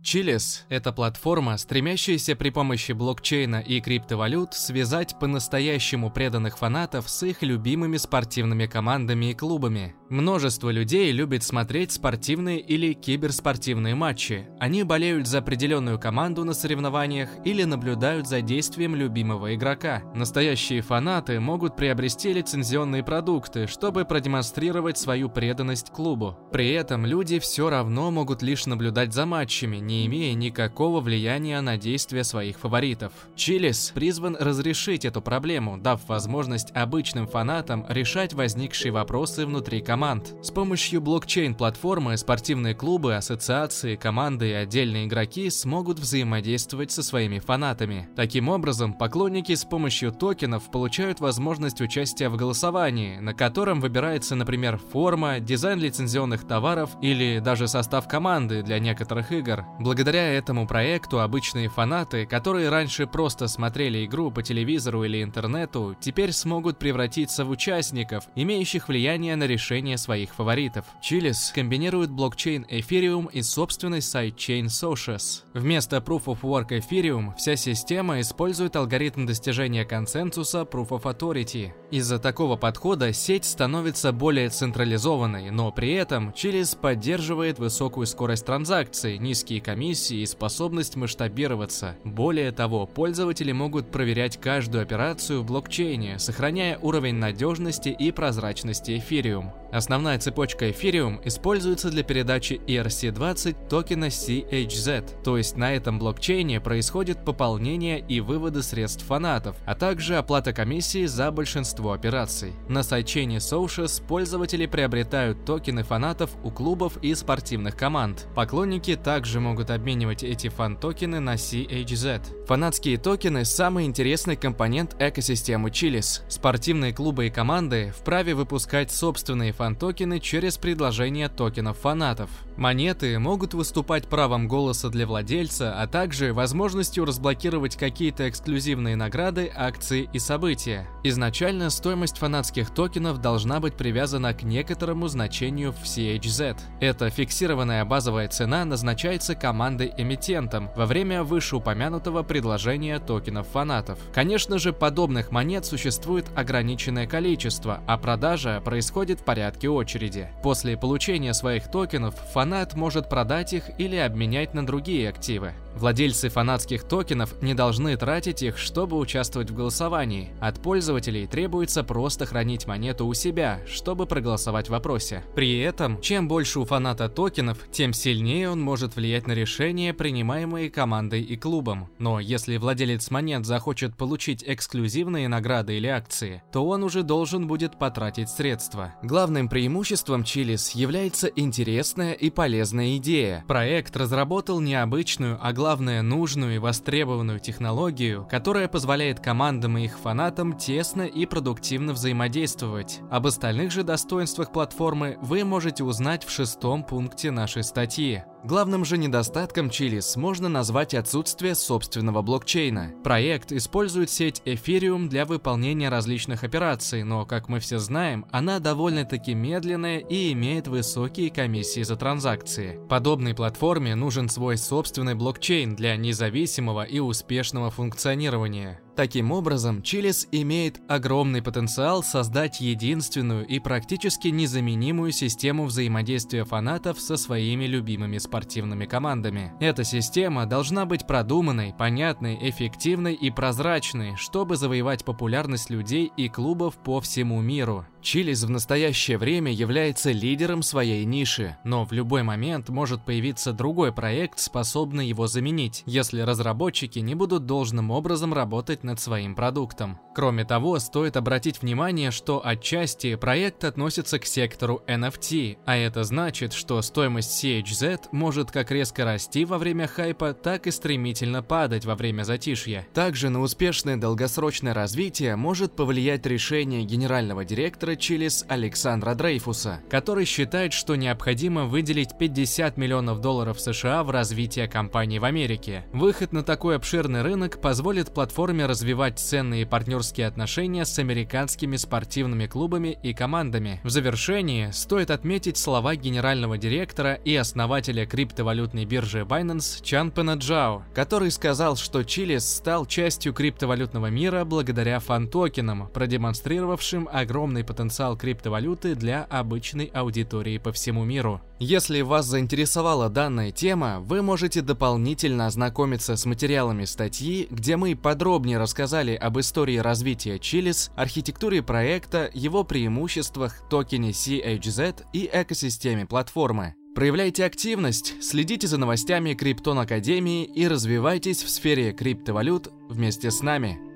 Chiliz – это платформа, стремящаяся при помощи блокчейна и криптовалют связать по-настоящему преданных фанатов с их любимыми спортивными командами и клубами. Множество людей любит смотреть спортивные или киберспортивные матчи. Они болеют за определенную команду на соревнованиях или наблюдают за действием любимого игрока. Настоящие фанаты могут приобрести лицензионные продукты, чтобы продемонстрировать свою преданность клубу. При этом люди все равно могут лишь наблюдать за матчами, не имея никакого влияния на действия своих фаворитов. Chiliz призван разрешить эту проблему, дав возможность обычным фанатам решать возникшие вопросы внутри команды команд. С помощью блокчейн-платформы спортивные клубы, ассоциации, команды и отдельные игроки смогут взаимодействовать со своими фанатами. Таким образом, поклонники с помощью токенов получают возможность участия в голосовании, на котором выбирается, например, форма, дизайн лицензионных товаров или даже состав команды для некоторых игр. Благодаря этому проекту обычные фанаты, которые раньше просто смотрели игру по телевизору или интернету, теперь смогут превратиться в участников, имеющих влияние на решение создания своих фаворитов. Chiliz комбинирует блокчейн Ethereum и собственный сайдчейн Socios. Вместо Proof of Work Ethereum вся система использует алгоритм достижения консенсуса Proof of Authority. Из-за такого подхода сеть становится более централизованной, но при этом Chiliz поддерживает высокую скорость транзакций, низкие комиссии и способность масштабироваться. Более того, пользователи могут проверять каждую операцию в блокчейне, сохраняя уровень надежности и прозрачности Ethereum. Основная цепочка Ethereum используется для передачи ERC-20 токена CHZ, то есть на этом блокчейне происходит пополнение и выводы средств фанатов, а также оплата комиссии за большинство операций. На сайдчейне Socios пользователи приобретают токены фанатов у клубов и спортивных команд. Поклонники также могут обменивать эти фан-токены на CHZ. Фанатские токены – самый интересный компонент экосистемы Chiliz. Спортивные клубы и команды вправе выпускать собственные фан-токены через предложение токенов фанатов. Монеты могут выступать правом голоса для владельца, а также возможностью разблокировать какие-то эксклюзивные награды, акции и события. Изначально стоимость фанатских токенов должна быть привязана к некоторому значению в CHZ. Эта фиксированная базовая цена назначается командой-эмитентом во время вышеупомянутого предложения токенов фанатов. Конечно же, подобных монет существует ограниченное количество, а продажа происходит в порядке очереди. После получения своих токенов фанат может продать их или обменять на другие активы. Владельцы фанатских токенов не должны тратить их, чтобы участвовать в голосовании. От пользователей требуется просто хранить монету у себя, чтобы проголосовать в вопросе. При этом, чем больше у фаната токенов, тем сильнее он может влиять на решения, принимаемые командой и клубом. Но если владелец монет захочет получить эксклюзивные награды или акции, то он уже должен будет потратить средства. Главным преимуществом Чилис является интересная и полезная идея. Проект разработал необычную, а главное главное, нужную и востребованную технологию, которая позволяет командам и их фанатам тесно и продуктивно взаимодействовать. Об остальных же достоинствах платформы вы можете узнать в шестом пункте нашей статьи. Главным же недостатком Chiliz можно назвать отсутствие собственного блокчейна. Проект использует сеть Ethereum для выполнения различных операций, но, как мы все знаем, она довольно-таки медленная и имеет высокие комиссии за транзакции. Подобной платформе нужен свой собственный блокчейн для независимого и успешного функционирования. Таким образом, Chiliz имеет огромный потенциал создать единственную и практически незаменимую систему взаимодействия фанатов со своими любимыми спортивными командами. Эта система должна быть продуманной, понятной, эффективной и прозрачной, чтобы завоевать популярность людей и клубов по всему миру. Chiliz в настоящее время является лидером своей ниши, но в любой момент может появиться другой проект, способный его заменить, если разработчики не будут должным образом работать над своим продуктом. Кроме того, стоит обратить внимание, что отчасти проект относится к сектору NFT, а это значит, что стоимость CHZ может как резко расти во время хайпа, так и стремительно падать во время затишья. Также на успешное долгосрочное развитие может повлиять решение генерального директора директора Чилис Александра Дрейфуса, который считает, что необходимо выделить 50 миллионов долларов США в развитие компании в Америке. Выход на такой обширный рынок позволит платформе развивать ценные партнерские отношения с американскими спортивными клубами и командами. В завершении стоит отметить слова генерального директора и основателя криптовалютной биржи Binance Чанпена Чжао, который сказал, что Chiliz стал частью криптовалютного мира благодаря фан-токенам, продемонстрировавшим огромный потенциал криптовалюты для обычной аудитории по всему миру. Если вас заинтересовала данная тема, вы можете дополнительно ознакомиться с материалами статьи, где мы подробнее рассказали об истории развития Chiliz, архитектуре проекта, его преимуществах, токене CHZ и экосистеме платформы. Проявляйте активность, следите за новостями Криптон Академии и развивайтесь в сфере криптовалют вместе с нами.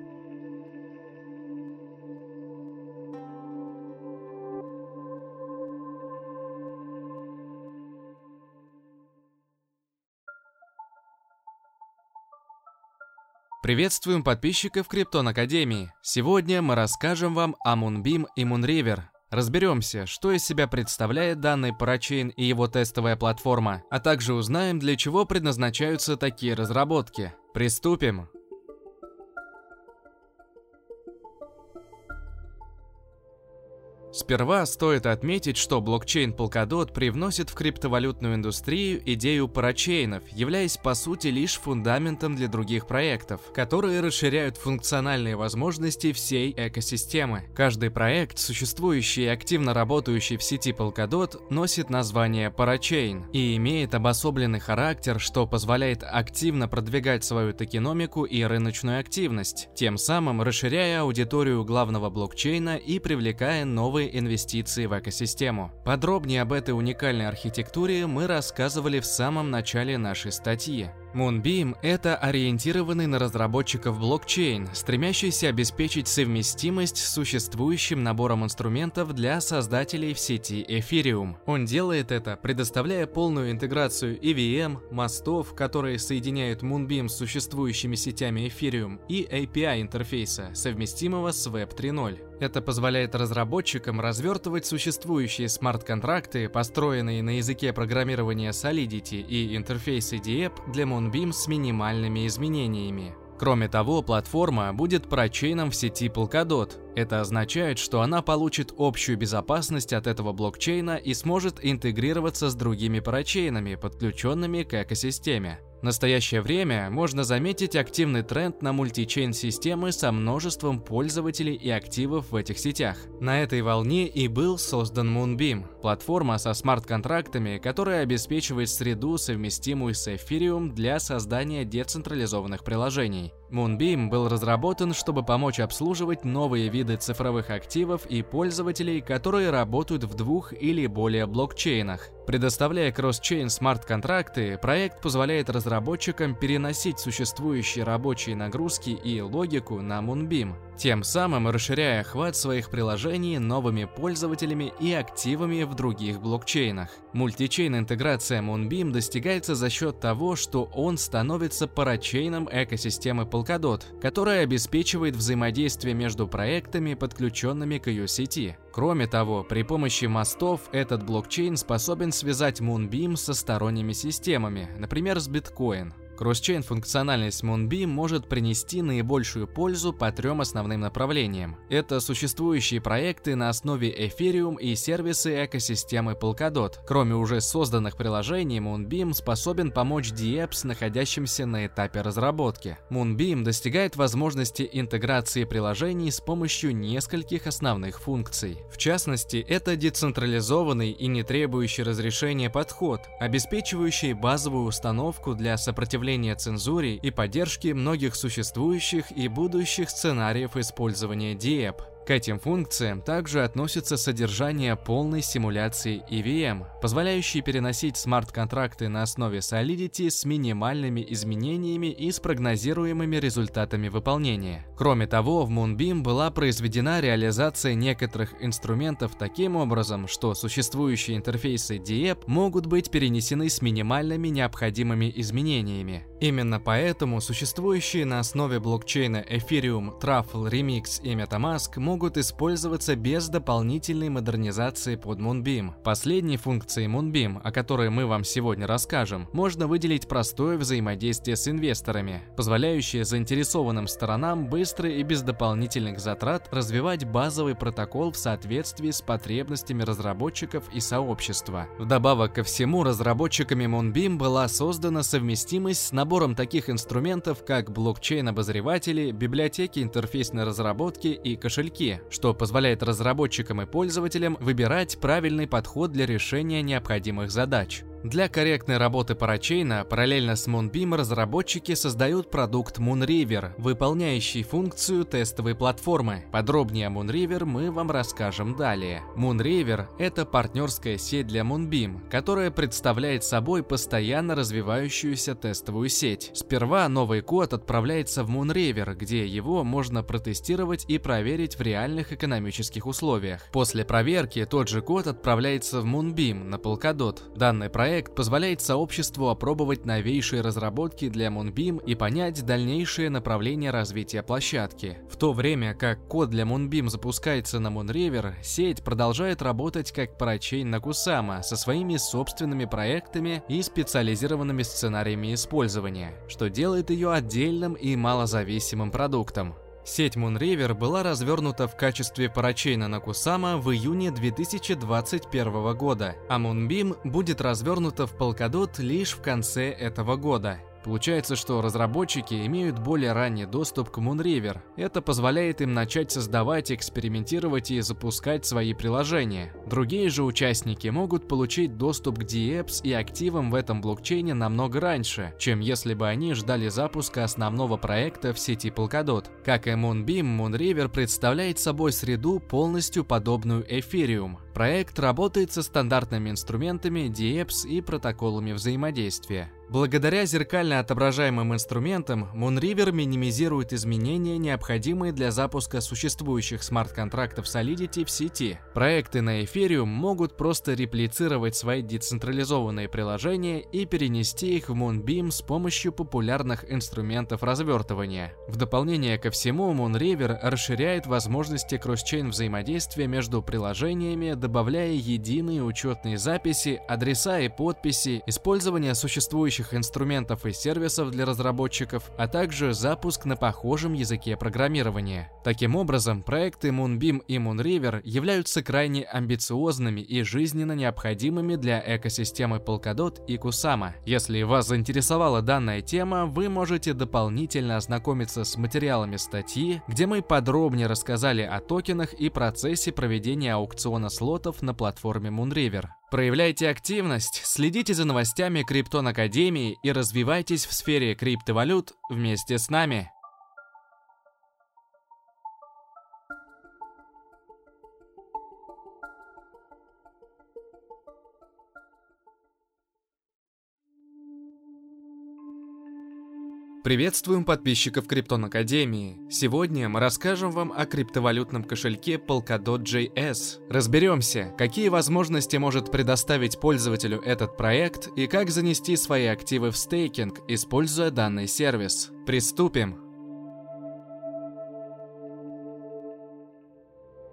Приветствуем подписчиков Криптон Академии. Сегодня мы расскажем вам о Moonbeam и Moonriver. Разберемся, что из себя представляет данный парачейн и его тестовая платформа, а также узнаем, для чего предназначаются такие разработки. Приступим! Сперва стоит отметить, что блокчейн Polkadot привносит в криптовалютную индустрию идею парачейнов, являясь по сути лишь фундаментом для других проектов, которые расширяют функциональные возможности всей экосистемы. Каждый проект, существующий и активно работающий в сети Polkadot, носит название парачейн и имеет обособленный характер, что позволяет активно продвигать свою токеномику и рыночную активность, тем самым расширяя аудиторию главного блокчейна и привлекая новые новые инвестиции в экосистему. Подробнее об этой уникальной архитектуре мы рассказывали в самом начале нашей статьи. Moonbeam – это ориентированный на разработчиков блокчейн, стремящийся обеспечить совместимость с существующим набором инструментов для создателей в сети Ethereum. Он делает это, предоставляя полную интеграцию EVM, мостов, которые соединяют Moonbeam с существующими сетями Ethereum, и API интерфейса, совместимого с Web 3.0. Это позволяет разработчикам развертывать существующие смарт-контракты, построенные на языке программирования Solidity и интерфейсы DApp для Moonbeam с минимальными изменениями. Кроме того, платформа будет парачейном в сети Polkadot. Это означает, что она получит общую безопасность от этого блокчейна и сможет интегрироваться с другими парачейнами, подключенными к экосистеме. В настоящее время можно заметить активный тренд на мультичейн-системы со множеством пользователей и активов в этих сетях. На этой волне и был создан Moonbeam, платформа со смарт-контрактами, которая обеспечивает среду, совместимую с Ethereum для создания децентрализованных приложений. Moonbeam был разработан, чтобы помочь обслуживать новые виды цифровых активов и пользователей, которые работают в двух или более блокчейнах. Предоставляя кросс-чейн смарт-контракты, проект позволяет разработчикам переносить существующие рабочие нагрузки и логику на Moonbeam, тем самым расширяя охват своих приложений новыми пользователями и активами в других блокчейнах. Мультичейн интеграция Moonbeam достигается за счет того, что он становится парачейном экосистемы Polkadot, которая обеспечивает взаимодействие между проектами, подключенными к ее сети. Кроме того, при помощи мостов этот блокчейн способен связать Moonbeam со сторонними системами, например, с биткоин. Кросчейн функциональность Moonbeam может принести наибольшую пользу по трем основным направлениям. Это существующие проекты на основе Ethereum и сервисы экосистемы Polkadot. Кроме уже созданных приложений, Moonbeam способен помочь DApps, находящимся на этапе разработки. Moonbeam достигает возможности интеграции приложений с помощью нескольких основных функций. В частности, это децентрализованный и не требующий разрешения подход, обеспечивающий базовую установку для сопротивления сопротивления цензуре и поддержки многих существующих и будущих сценариев использования DEP. К этим функциям также относится содержание полной симуляции EVM, позволяющей переносить смарт-контракты на основе Solidity с минимальными изменениями и с прогнозируемыми результатами выполнения. Кроме того, в Moonbeam была произведена реализация некоторых инструментов таким образом, что существующие интерфейсы DEP могут быть перенесены с минимальными необходимыми изменениями. Именно поэтому существующие на основе блокчейна Ethereum, Truffle, Remix и MetaMask могут могут использоваться без дополнительной модернизации под Moonbeam. Последней функцией Moonbeam, о которой мы вам сегодня расскажем, можно выделить простое взаимодействие с инвесторами, позволяющее заинтересованным сторонам быстро и без дополнительных затрат развивать базовый протокол в соответствии с потребностями разработчиков и сообщества. Вдобавок ко всему, разработчиками Moonbeam была создана совместимость с набором таких инструментов, как блокчейн-обозреватели, библиотеки интерфейсной разработки и кошельки, что позволяет разработчикам и пользователям выбирать правильный подход для решения необходимых задач. Для корректной работы парачейна параллельно с Moonbeam разработчики создают продукт Moonriver, выполняющий функцию тестовой платформы. Подробнее о Moonriver мы вам расскажем далее. Moonriver – это партнерская сеть для Moonbeam, которая представляет собой постоянно развивающуюся тестовую сеть. Сперва новый код отправляется в Moonriver, где его можно протестировать и проверить в реальных экономических условиях. После проверки тот же код отправляется в Moonbeam на Polkadot. Данный проект проект позволяет сообществу опробовать новейшие разработки для Moonbeam и понять дальнейшее направление развития площадки. В то время как код для Moonbeam запускается на Moonriver, сеть продолжает работать как парачейн на Kusama со своими собственными проектами и специализированными сценариями использования, что делает ее отдельным и малозависимым продуктом. Сеть Moonriver была развернута в качестве парачейна на Кусама в июне 2021 года, а Moonbeam будет развернута в Polkadot лишь в конце этого года. Получается, что разработчики имеют более ранний доступ к Moonriver. Это позволяет им начать создавать, экспериментировать и запускать свои приложения. Другие же участники могут получить доступ к DApps и активам в этом блокчейне намного раньше, чем если бы они ждали запуска основного проекта в сети Polkadot. Как и Moonbeam, Moonriver представляет собой среду, полностью подобную Ethereum. Проект работает со стандартными инструментами DApps и протоколами взаимодействия. Благодаря зеркально отображаемым инструментам, Moonriver минимизирует изменения, необходимые для запуска существующих смарт-контрактов Solidity в сети. Проекты на Ethereum могут просто реплицировать свои децентрализованные приложения и перенести их в Moonbeam с помощью популярных инструментов развертывания. В дополнение ко всему, Moonriver расширяет возможности кросс-чейн взаимодействия между приложениями, добавляя единые учетные записи, адреса и подписи, использование существующих инструментов и сервисов для разработчиков, а также запуск на похожем языке программирования. Таким образом, проекты Moonbeam и Moonriver являются крайне амбициозными и жизненно необходимыми для экосистемы Polkadot и Kusama. Если вас заинтересовала данная тема, вы можете дополнительно ознакомиться с материалами статьи, где мы подробнее рассказали о токенах и процессе проведения аукциона слотов на платформе Moonriver. Проявляйте активность, следите за новостями Криптон Академии и развивайтесь в сфере криптовалют вместе с нами. Приветствуем подписчиков Криптон Академии. Сегодня мы расскажем вам о криптовалютном кошельке Polkadot.js. Разберемся, какие возможности может предоставить пользователю этот проект и как занести свои активы в стейкинг, используя данный сервис. Приступим!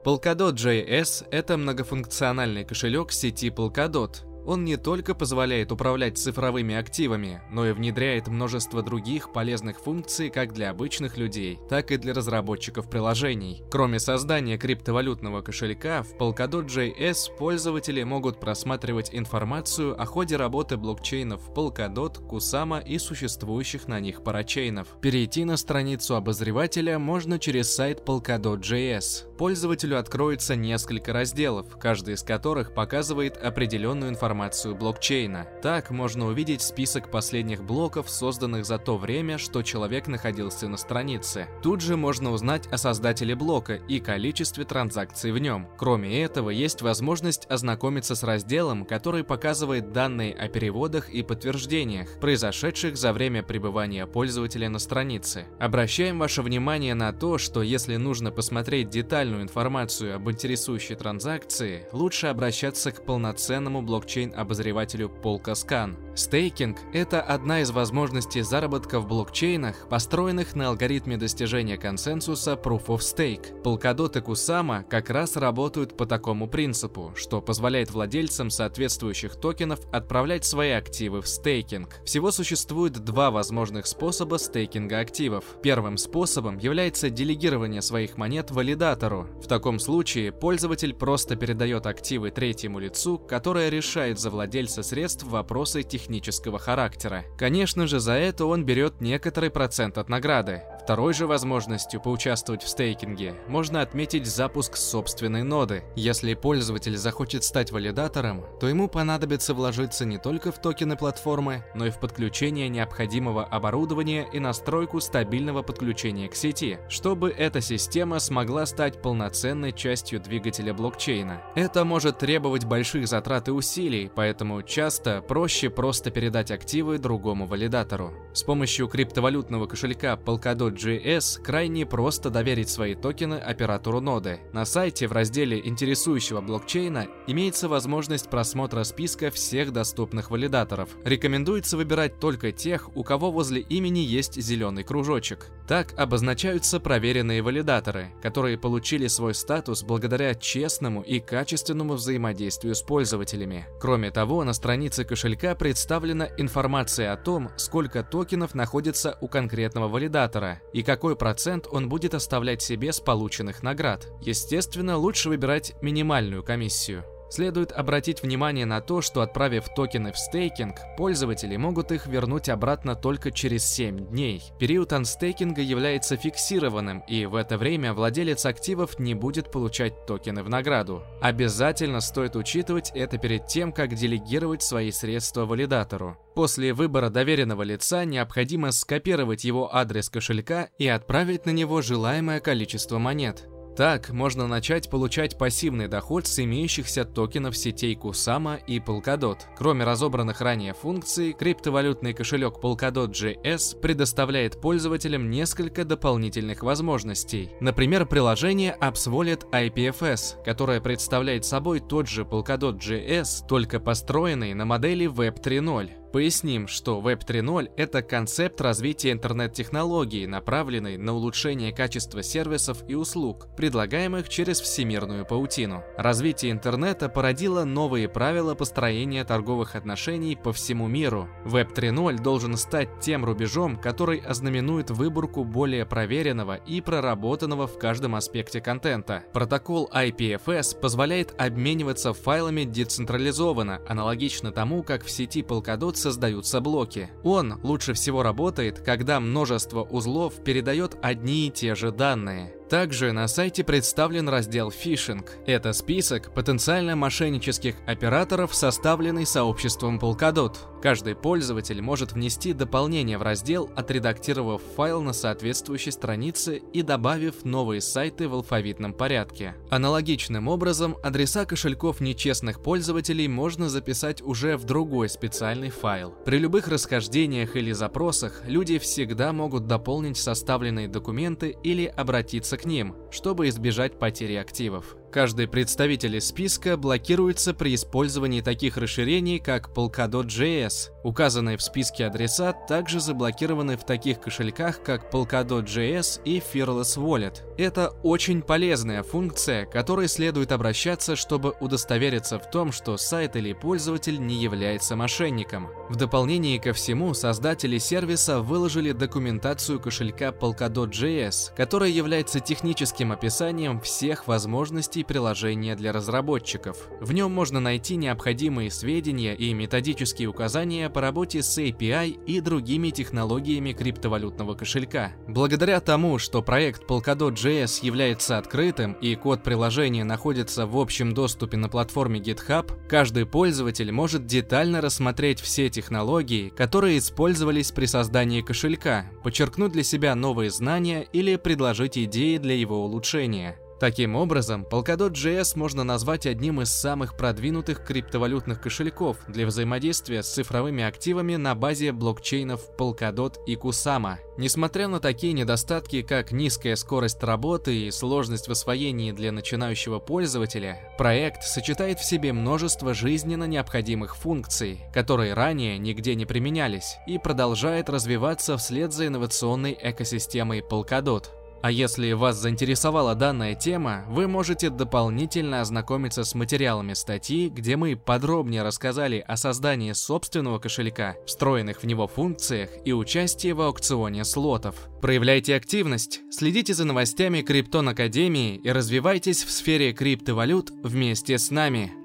Polkadot.js – это многофункциональный кошелек сети Polkadot, он не только позволяет управлять цифровыми активами, но и внедряет множество других полезных функций как для обычных людей, так и для разработчиков приложений. Кроме создания криптовалютного кошелька, в Polkadot.js пользователи могут просматривать информацию о ходе работы блокчейнов Polkadot, Kusama и существующих на них парачейнов. Перейти на страницу обозревателя можно через сайт Polkadot.js. Пользователю откроется несколько разделов, каждый из которых показывает определенную информацию блокчейна. Так можно увидеть список последних блоков, созданных за то время, что человек находился на странице. Тут же можно узнать о создателе блока и количестве транзакций в нем. Кроме этого, есть возможность ознакомиться с разделом, который показывает данные о переводах и подтверждениях, произошедших за время пребывания пользователя на странице. Обращаем ваше внимание на то, что если нужно посмотреть детальную информацию об интересующей транзакции, лучше обращаться к полноценному блокчейн-обозревателю Polkascan. Стейкинг – это одна из возможностей заработка в блокчейнах, построенных на алгоритме достижения консенсуса Proof of Stake. Polkadot и Kusama как раз работают по такому принципу, что позволяет владельцам соответствующих токенов отправлять свои активы в стейкинг. Всего существует два возможных способа стейкинга активов. Первым способом является делегирование своих монет валидатору. В таком случае пользователь просто передает активы третьему лицу, которое решает за владельца средств вопросы технического характера. Конечно же, за это он берет некоторый процент от награды. Второй же возможностью поучаствовать в стейкинге можно отметить запуск собственной ноды. Если пользователь захочет стать валидатором, то ему понадобится вложиться не только в токены платформы, но и в подключение необходимого оборудования и настройку стабильного подключения к сети, чтобы эта система смогла стать полноценной частью двигателя блокчейна. Это может требовать больших затрат и усилий, поэтому часто проще просто передать активы другому валидатору. С помощью криптовалютного кошелька Polkadot GS крайне просто доверить свои токены оператору ноды. На сайте в разделе интересующего блокчейна имеется возможность просмотра списка всех доступных валидаторов. Рекомендуется выбирать только тех, у кого возле имени есть зеленый кружочек. Так обозначаются проверенные валидаторы, которые получили свой статус благодаря честному и качественному взаимодействию с пользователями. Кроме того, на странице кошелька представлена информация о том, сколько токенов находится у конкретного валидатора и какой процент он будет оставлять себе с полученных наград. Естественно, лучше выбирать минимальную комиссию. Следует обратить внимание на то, что отправив токены в стейкинг, пользователи могут их вернуть обратно только через 7 дней. Период анстейкинга является фиксированным, и в это время владелец активов не будет получать токены в награду. Обязательно стоит учитывать это перед тем, как делегировать свои средства валидатору. После выбора доверенного лица необходимо скопировать его адрес кошелька и отправить на него желаемое количество монет. Так можно начать получать пассивный доход с имеющихся токенов сетей Kusama и Polkadot. Кроме разобранных ранее функций, криптовалютный кошелек Polkadot JS предоставляет пользователям несколько дополнительных возможностей. Например, приложение Apps Wallet IPFS, которое представляет собой тот же Polkadot JS, только построенный на модели Web 3.0. Поясним, что Web 3.0 – это концепт развития интернет-технологий, направленный на улучшение качества сервисов и услуг, предлагаемых через всемирную паутину. Развитие интернета породило новые правила построения торговых отношений по всему миру. Web 3.0 должен стать тем рубежом, который ознаменует выборку более проверенного и проработанного в каждом аспекте контента. Протокол IPFS позволяет обмениваться файлами децентрализованно, аналогично тому, как в сети Polkadot создаются блоки. Он лучше всего работает, когда множество узлов передает одни и те же данные. Также на сайте представлен раздел «Фишинг». Это список потенциально мошеннических операторов, составленный сообществом Polkadot. Каждый пользователь может внести дополнение в раздел, отредактировав файл на соответствующей странице и добавив новые сайты в алфавитном порядке. Аналогичным образом, адреса кошельков нечестных пользователей можно записать уже в другой специальный файл. При любых расхождениях или запросах люди всегда могут дополнить составленные документы или обратиться к ним, чтобы избежать потери активов. Каждый представитель из списка блокируется при использовании таких расширений, как Polkadot.js. Указанные в списке адреса также заблокированы в таких кошельках, как Polkadot.js и Fearless Wallet. Это очень полезная функция, к которой следует обращаться, чтобы удостовериться в том, что сайт или пользователь не является мошенником. В дополнение ко всему, создатели сервиса выложили документацию кошелька Polkadot.js, которая является техническим описанием всех возможностей и приложения для разработчиков. В нем можно найти необходимые сведения и методические указания по работе с API и другими технологиями криптовалютного кошелька. Благодаря тому, что проект Polkadot.js является открытым и код приложения находится в общем доступе на платформе GitHub, каждый пользователь может детально рассмотреть все технологии, которые использовались при создании кошелька, подчеркнуть для себя новые знания или предложить идеи для его улучшения. Таким образом, Polkadot.js можно назвать одним из самых продвинутых криптовалютных кошельков для взаимодействия с цифровыми активами на базе блокчейнов Polkadot и Kusama. Несмотря на такие недостатки, как низкая скорость работы и сложность в освоении для начинающего пользователя, проект сочетает в себе множество жизненно необходимых функций, которые ранее нигде не применялись, и продолжает развиваться вслед за инновационной экосистемой Polkadot. А если вас заинтересовала данная тема, вы можете дополнительно ознакомиться с материалами статьи, где мы подробнее рассказали о создании собственного кошелька, встроенных в него функциях и участии в аукционе слотов. Проявляйте активность, следите за новостями Криптон Академии и развивайтесь в сфере криптовалют вместе с нами.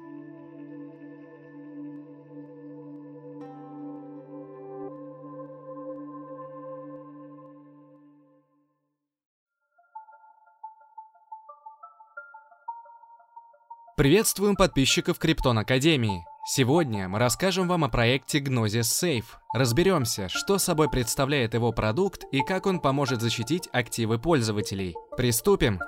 Приветствуем подписчиков Криптон Академии. Сегодня мы расскажем вам о проекте Gnosis Safe. Разберемся, что собой представляет его продукт и как он поможет защитить активы пользователей. Приступим!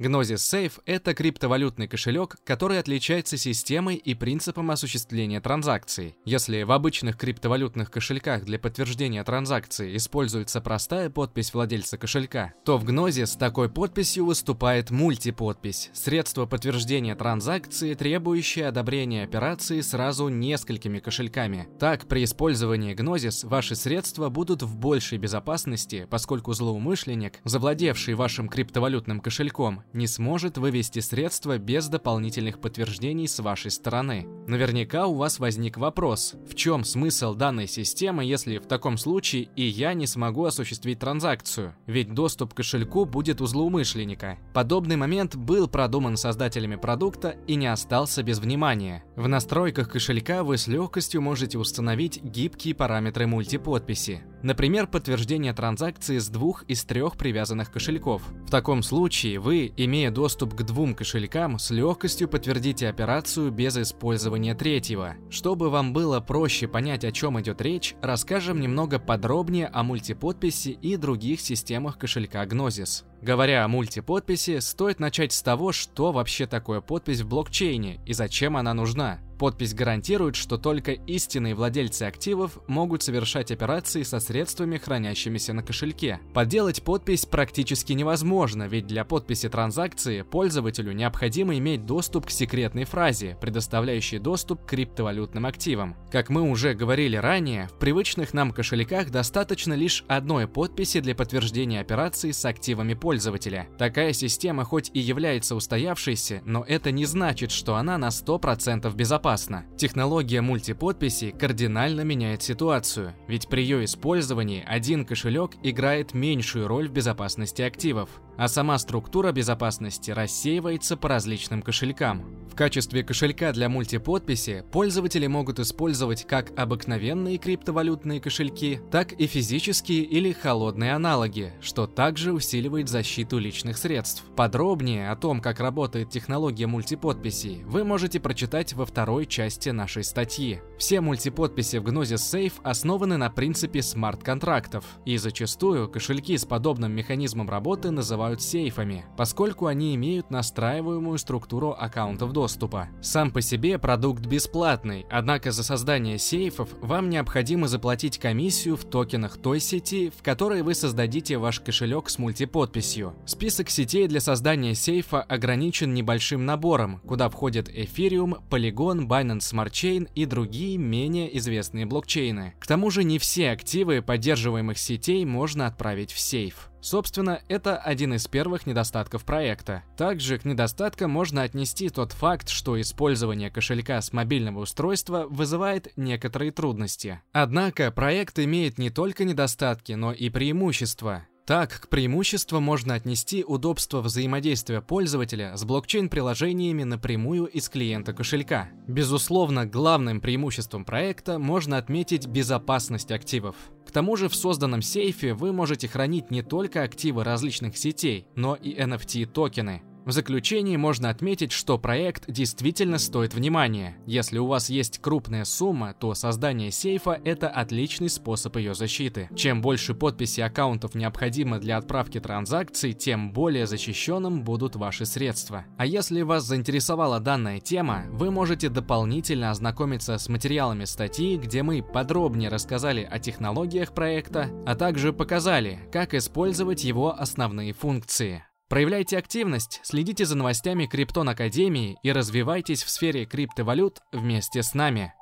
Gnosis Safe – это криптовалютный кошелек, который отличается системой и принципом осуществления транзакций. Если в обычных криптовалютных кошельках для подтверждения транзакции используется простая подпись владельца кошелька, то в Gnosis такой подписью выступает мультиподпись – средство подтверждения транзакции, требующее одобрения операции сразу несколькими кошельками. Так, при использовании Gnosis ваши средства будут в большей безопасности, поскольку злоумышленник, завладевший вашим криптовалютным кошельком, не сможет вывести средства без дополнительных подтверждений с вашей стороны. Наверняка у вас возник вопрос, в чем смысл данной системы, если в таком случае и я не смогу осуществить транзакцию, ведь доступ к кошельку будет у злоумышленника. Подобный момент был продуман создателями продукта и не остался без внимания. В настройках кошелька вы с легкостью можете установить гибкие параметры мультиподписи. Например, подтверждение транзакции с двух из трех привязанных кошельков. В таком случае вы, имея доступ к двум кошелькам, с легкостью подтвердите операцию без использования третьего. Чтобы вам было проще понять, о чем идет речь, расскажем немного подробнее о мультиподписи и других системах кошелька Gnosis. Говоря о мультиподписи, стоит начать с того, что вообще такое подпись в блокчейне и зачем она нужна. Подпись гарантирует, что только истинные владельцы активов могут совершать операции со средствами, хранящимися на кошельке. Подделать подпись практически невозможно, ведь для подписи транзакции пользователю необходимо иметь доступ к секретной фразе, предоставляющей доступ к криптовалютным активам. Как мы уже говорили ранее, в привычных нам кошельках достаточно лишь одной подписи для подтверждения операции с активами пользователя. Такая система хоть и является устоявшейся, но это не значит, что она на 100% безопасна безопасно. Технология мультиподписи кардинально меняет ситуацию, ведь при ее использовании один кошелек играет меньшую роль в безопасности активов а сама структура безопасности рассеивается по различным кошелькам. В качестве кошелька для мультиподписи пользователи могут использовать как обыкновенные криптовалютные кошельки, так и физические или холодные аналоги, что также усиливает защиту личных средств. Подробнее о том, как работает технология мультиподписи, вы можете прочитать во второй части нашей статьи. Все мультиподписи в Gnosis Safe основаны на принципе смарт-контрактов, и зачастую кошельки с подобным механизмом работы называют называют сейфами, поскольку они имеют настраиваемую структуру аккаунтов доступа. Сам по себе продукт бесплатный, однако за создание сейфов вам необходимо заплатить комиссию в токенах той сети, в которой вы создадите ваш кошелек с мультиподписью. Список сетей для создания сейфа ограничен небольшим набором, куда входят Ethereum, Polygon, Binance Smart Chain и другие менее известные блокчейны. К тому же не все активы поддерживаемых сетей можно отправить в сейф. Собственно, это один из первых недостатков проекта. Также к недостаткам можно отнести тот факт, что использование кошелька с мобильного устройства вызывает некоторые трудности. Однако проект имеет не только недостатки, но и преимущества. Так, к преимуществу можно отнести удобство взаимодействия пользователя с блокчейн-приложениями напрямую из клиента кошелька. Безусловно, главным преимуществом проекта можно отметить безопасность активов. К тому же в созданном сейфе вы можете хранить не только активы различных сетей, но и NFT-токены. В заключении можно отметить, что проект действительно стоит внимания. Если у вас есть крупная сумма, то создание сейфа – это отличный способ ее защиты. Чем больше подписей аккаунтов необходимо для отправки транзакций, тем более защищенным будут ваши средства. А если вас заинтересовала данная тема, вы можете дополнительно ознакомиться с материалами статьи, где мы подробнее рассказали о технологиях проекта, а также показали, как использовать его основные функции. Проявляйте активность, следите за новостями Криптон Академии и развивайтесь в сфере криптовалют вместе с нами.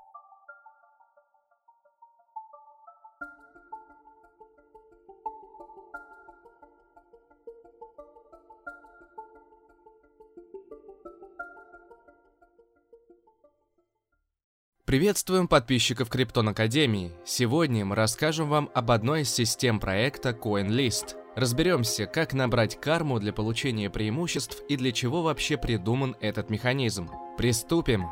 Приветствуем подписчиков Криптон Академии. Сегодня мы расскажем вам об одной из систем проекта CoinList – Разберемся, как набрать карму для получения преимуществ и для чего вообще придуман этот механизм. Приступим!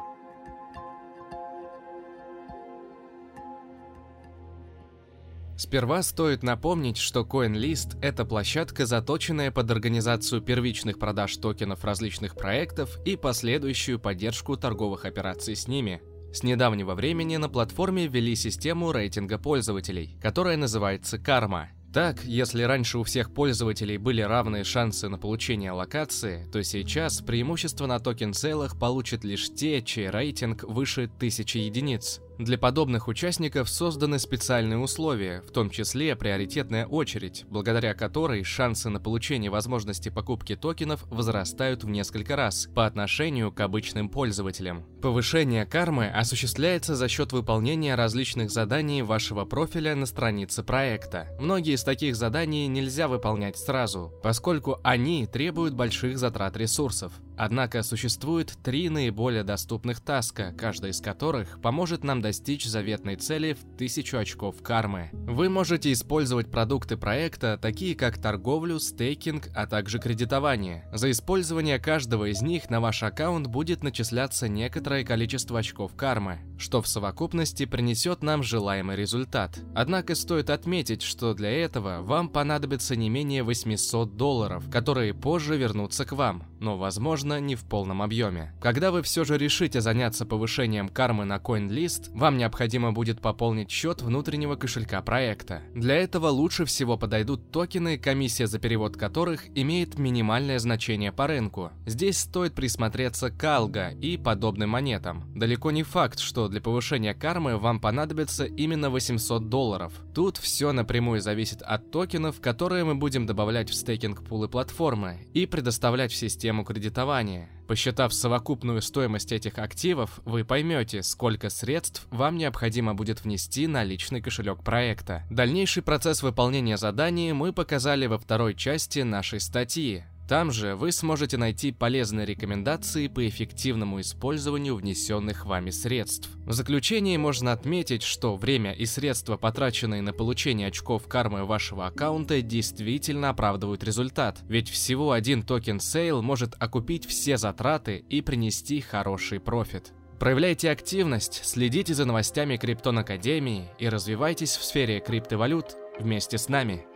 Сперва стоит напомнить, что CoinList – это площадка, заточенная под организацию первичных продаж токенов различных проектов и последующую поддержку торговых операций с ними. С недавнего времени на платформе ввели систему рейтинга пользователей, которая называется «Карма», так, если раньше у всех пользователей были равные шансы на получение аллокации, то сейчас преимущество на токен-сейлах получат лишь те, чей рейтинг выше 1000 единиц. Для подобных участников созданы специальные условия, в том числе приоритетная очередь, благодаря которой шансы на получение возможности покупки токенов возрастают в несколько раз по отношению к обычным пользователям. Повышение кармы осуществляется за счет выполнения различных заданий вашего профиля на странице проекта. Многие из таких заданий нельзя выполнять сразу, поскольку они требуют больших затрат ресурсов. Однако существует три наиболее доступных таска, каждый из которых поможет нам достичь заветной цели в 1000 очков кармы. Вы можете использовать продукты проекта, такие как торговлю, стейкинг, а также кредитование. За использование каждого из них на ваш аккаунт будет начисляться некоторое количество очков кармы, что в совокупности принесет нам желаемый результат. Однако стоит отметить, что для этого вам понадобится не менее 800 долларов, которые позже вернутся к вам, но возможно не в полном объеме. Когда вы все же решите заняться повышением кармы на CoinList, вам необходимо будет пополнить счет внутреннего кошелька проекта. Для этого лучше всего подойдут токены, комиссия за перевод которых имеет минимальное значение по рынку. Здесь стоит присмотреться к Algo и подобным монетам. Далеко не факт, что для повышения кармы вам понадобится именно 800 долларов. Тут все напрямую зависит от токенов, которые мы будем добавлять в стейкинг-пулы платформы и предоставлять в систему кредитования. Посчитав совокупную стоимость этих активов, вы поймете, сколько средств вам необходимо будет внести на личный кошелек проекта. Дальнейший процесс выполнения заданий мы показали во второй части нашей статьи. Там же вы сможете найти полезные рекомендации по эффективному использованию внесенных вами средств. В заключение можно отметить, что время и средства, потраченные на получение очков кармы вашего аккаунта, действительно оправдывают результат, ведь всего один token sale может окупить все затраты и принести хороший профит. Проявляйте активность, следите за новостями Криптон Академии и развивайтесь в сфере криптовалют вместе с нами.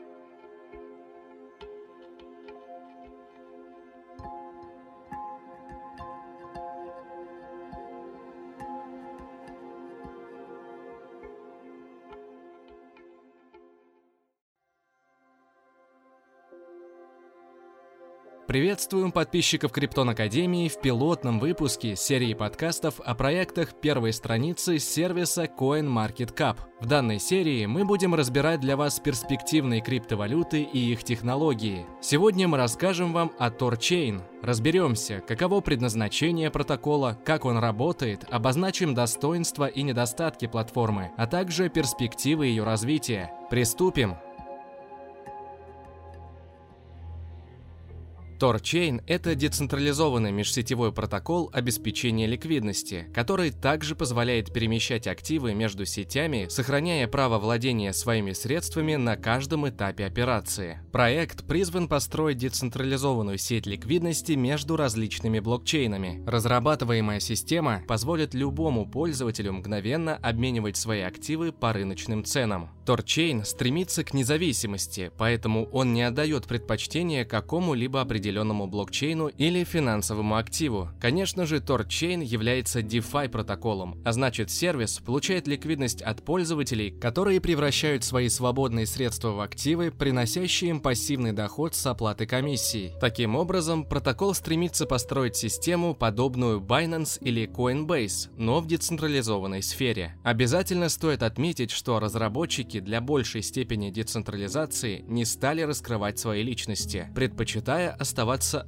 Приветствуем подписчиков Криптон Академии в пилотном выпуске серии подкастов о проектах первой страницы сервиса CoinMarketCap. В данной серии мы будем разбирать для вас перспективные криптовалюты и их технологии. Сегодня мы расскажем вам о TorChain, разберемся, каково предназначение протокола, как он работает, обозначим достоинства и недостатки платформы, а также перспективы ее развития. Приступим! TorChain – это децентрализованный межсетевой протокол обеспечения ликвидности, который также позволяет перемещать активы между сетями, сохраняя право владения своими средствами на каждом этапе операции. Проект призван построить децентрализованную сеть ликвидности между различными блокчейнами. Разрабатываемая система позволит любому пользователю мгновенно обменивать свои активы по рыночным ценам. TorChain стремится к независимости, поэтому он не отдает предпочтение какому-либо определенному определенному блокчейну или финансовому активу. Конечно же, TorChain является DeFi протоколом, а значит сервис получает ликвидность от пользователей, которые превращают свои свободные средства в активы, приносящие им пассивный доход с оплаты комиссий. Таким образом, протокол стремится построить систему, подобную Binance или Coinbase, но в децентрализованной сфере. Обязательно стоит отметить, что разработчики для большей степени децентрализации не стали раскрывать свои личности, предпочитая оставаться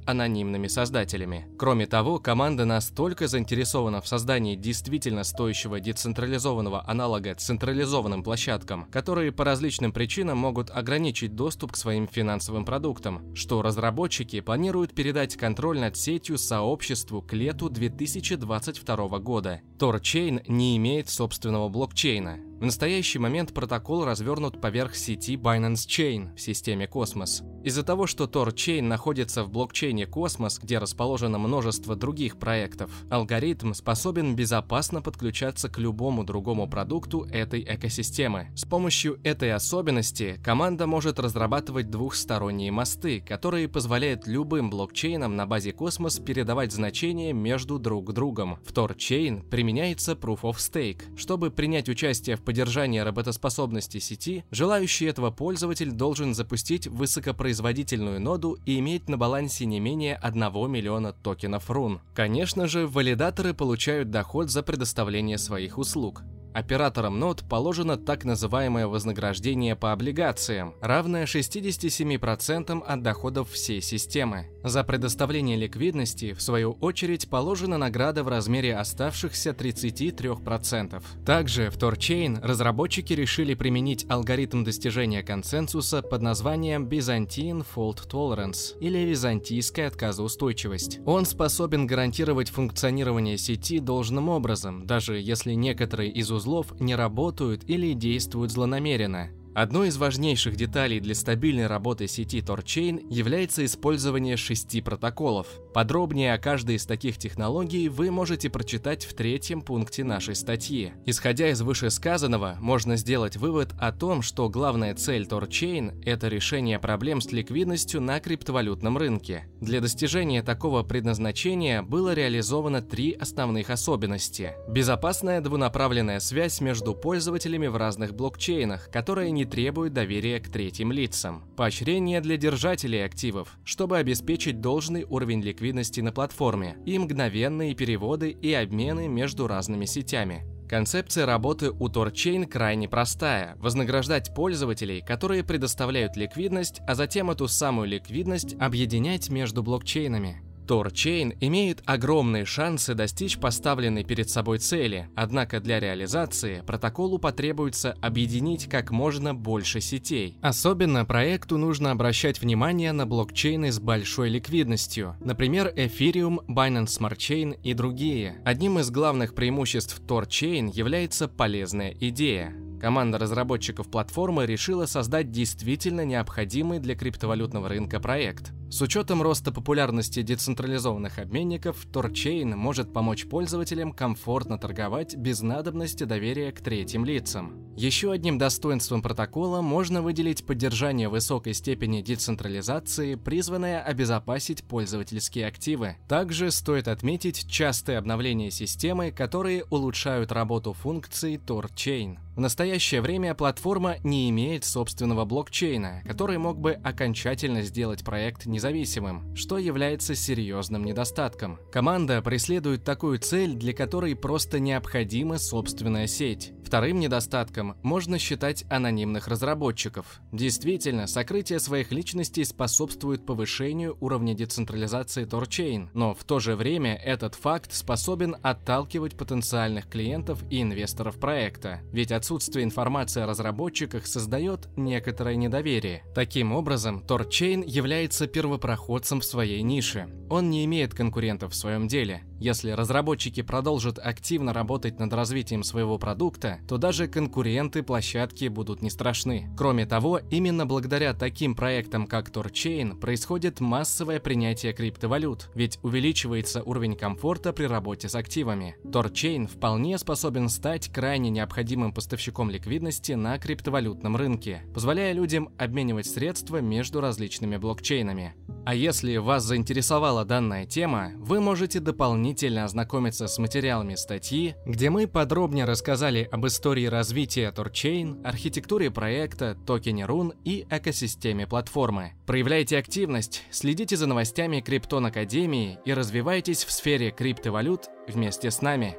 анонимными создателями. Кроме того, команда настолько заинтересована в создании действительно стоящего децентрализованного аналога централизованным площадкам, которые по различным причинам могут ограничить доступ к своим финансовым продуктам, что разработчики планируют передать контроль над сетью сообществу к лету 2022 года. TorChain не имеет собственного блокчейна, в настоящий момент протокол развернут поверх сети Binance Chain в системе Cosmos. Из-за того, что Tor Chain находится в блокчейне Cosmos, где расположено множество других проектов, алгоритм способен безопасно подключаться к любому другому продукту этой экосистемы. С помощью этой особенности команда может разрабатывать двухсторонние мосты, которые позволяют любым блокчейнам на базе Cosmos передавать значения между друг другом. В Tor Chain применяется Proof of Stake. Чтобы принять участие в поддержания работоспособности сети, желающий этого пользователь должен запустить высокопроизводительную ноду и иметь на балансе не менее 1 миллиона токенов рун. Конечно же, валидаторы получают доход за предоставление своих услуг. Операторам нод положено так называемое вознаграждение по облигациям, равное 67% от доходов всей системы. За предоставление ликвидности, в свою очередь, положена награда в размере оставшихся 33%. Также в Торчейн разработчики решили применить алгоритм достижения консенсуса под названием Byzantine Fault Tolerance или византийская отказоустойчивость. Он способен гарантировать функционирование сети должным образом, даже если некоторые из узлов не работают или действуют злонамеренно. Одной из важнейших деталей для стабильной работы сети TorChain является использование шести протоколов. Подробнее о каждой из таких технологий вы можете прочитать в третьем пункте нашей статьи. Исходя из вышесказанного, можно сделать вывод о том, что главная цель TorChain – это решение проблем с ликвидностью на криптовалютном рынке. Для достижения такого предназначения было реализовано три основных особенности. Безопасная двунаправленная связь между пользователями в разных блокчейнах, которая не требует доверия к третьим лицам. Поощрение для держателей активов, чтобы обеспечить должный уровень ликвидности на платформе и мгновенные переводы и обмены между разными сетями. Концепция работы у TorChain крайне простая – вознаграждать пользователей, которые предоставляют ликвидность, а затем эту самую ликвидность объединять между блокчейнами. TorChain имеет огромные шансы достичь поставленной перед собой цели, однако для реализации протоколу потребуется объединить как можно больше сетей. Особенно проекту нужно обращать внимание на блокчейны с большой ликвидностью, например, Ethereum, Binance Smart Chain и другие. Одним из главных преимуществ TorChain является полезная идея. Команда разработчиков платформы решила создать действительно необходимый для криптовалютного рынка проект. С учетом роста популярности децентрализованных обменников, TorChain может помочь пользователям комфортно торговать без надобности доверия к третьим лицам. Еще одним достоинством протокола можно выделить поддержание высокой степени децентрализации, призванное обезопасить пользовательские активы. Также стоит отметить частые обновления системы, которые улучшают работу функций TorChain. В настоящее время платформа не имеет собственного блокчейна, который мог бы окончательно сделать проект независимым, что является серьезным недостатком. Команда преследует такую цель, для которой просто необходима собственная сеть. Вторым недостатком можно считать анонимных разработчиков. Действительно, сокрытие своих личностей способствует повышению уровня децентрализации торчейн, но в то же время этот факт способен отталкивать потенциальных клиентов и инвесторов проекта, ведь отсутствие информации о разработчиках создает некоторое недоверие. Таким образом, торчейн является первопроходцем в своей нише. Он не имеет конкурентов в своем деле. Если разработчики продолжат активно работать над развитием своего продукта, то даже конкуренты площадки будут не страшны. Кроме того, именно благодаря таким проектам, как Torchain, происходит массовое принятие криптовалют, ведь увеличивается уровень комфорта при работе с активами. Torchain вполне способен стать крайне необходимым поставщиком ликвидности на криптовалютном рынке, позволяя людям обменивать средства между различными блокчейнами. А если вас заинтересовала данная тема, вы можете дополнительно ознакомиться с материалами статьи, где мы подробнее рассказали об истории развития Torchain, архитектуре проекта, токене Run и экосистеме платформы. Проявляйте активность, следите за новостями Криптон Академии и развивайтесь в сфере криптовалют вместе с нами.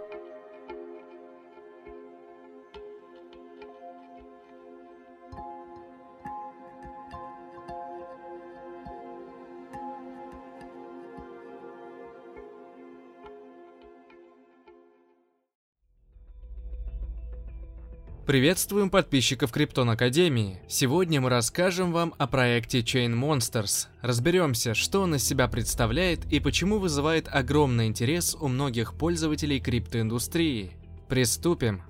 Приветствуем подписчиков Криптон Академии. Сегодня мы расскажем вам о проекте Chain Monsters. Разберемся, что он из себя представляет и почему вызывает огромный интерес у многих пользователей криптоиндустрии. Приступим.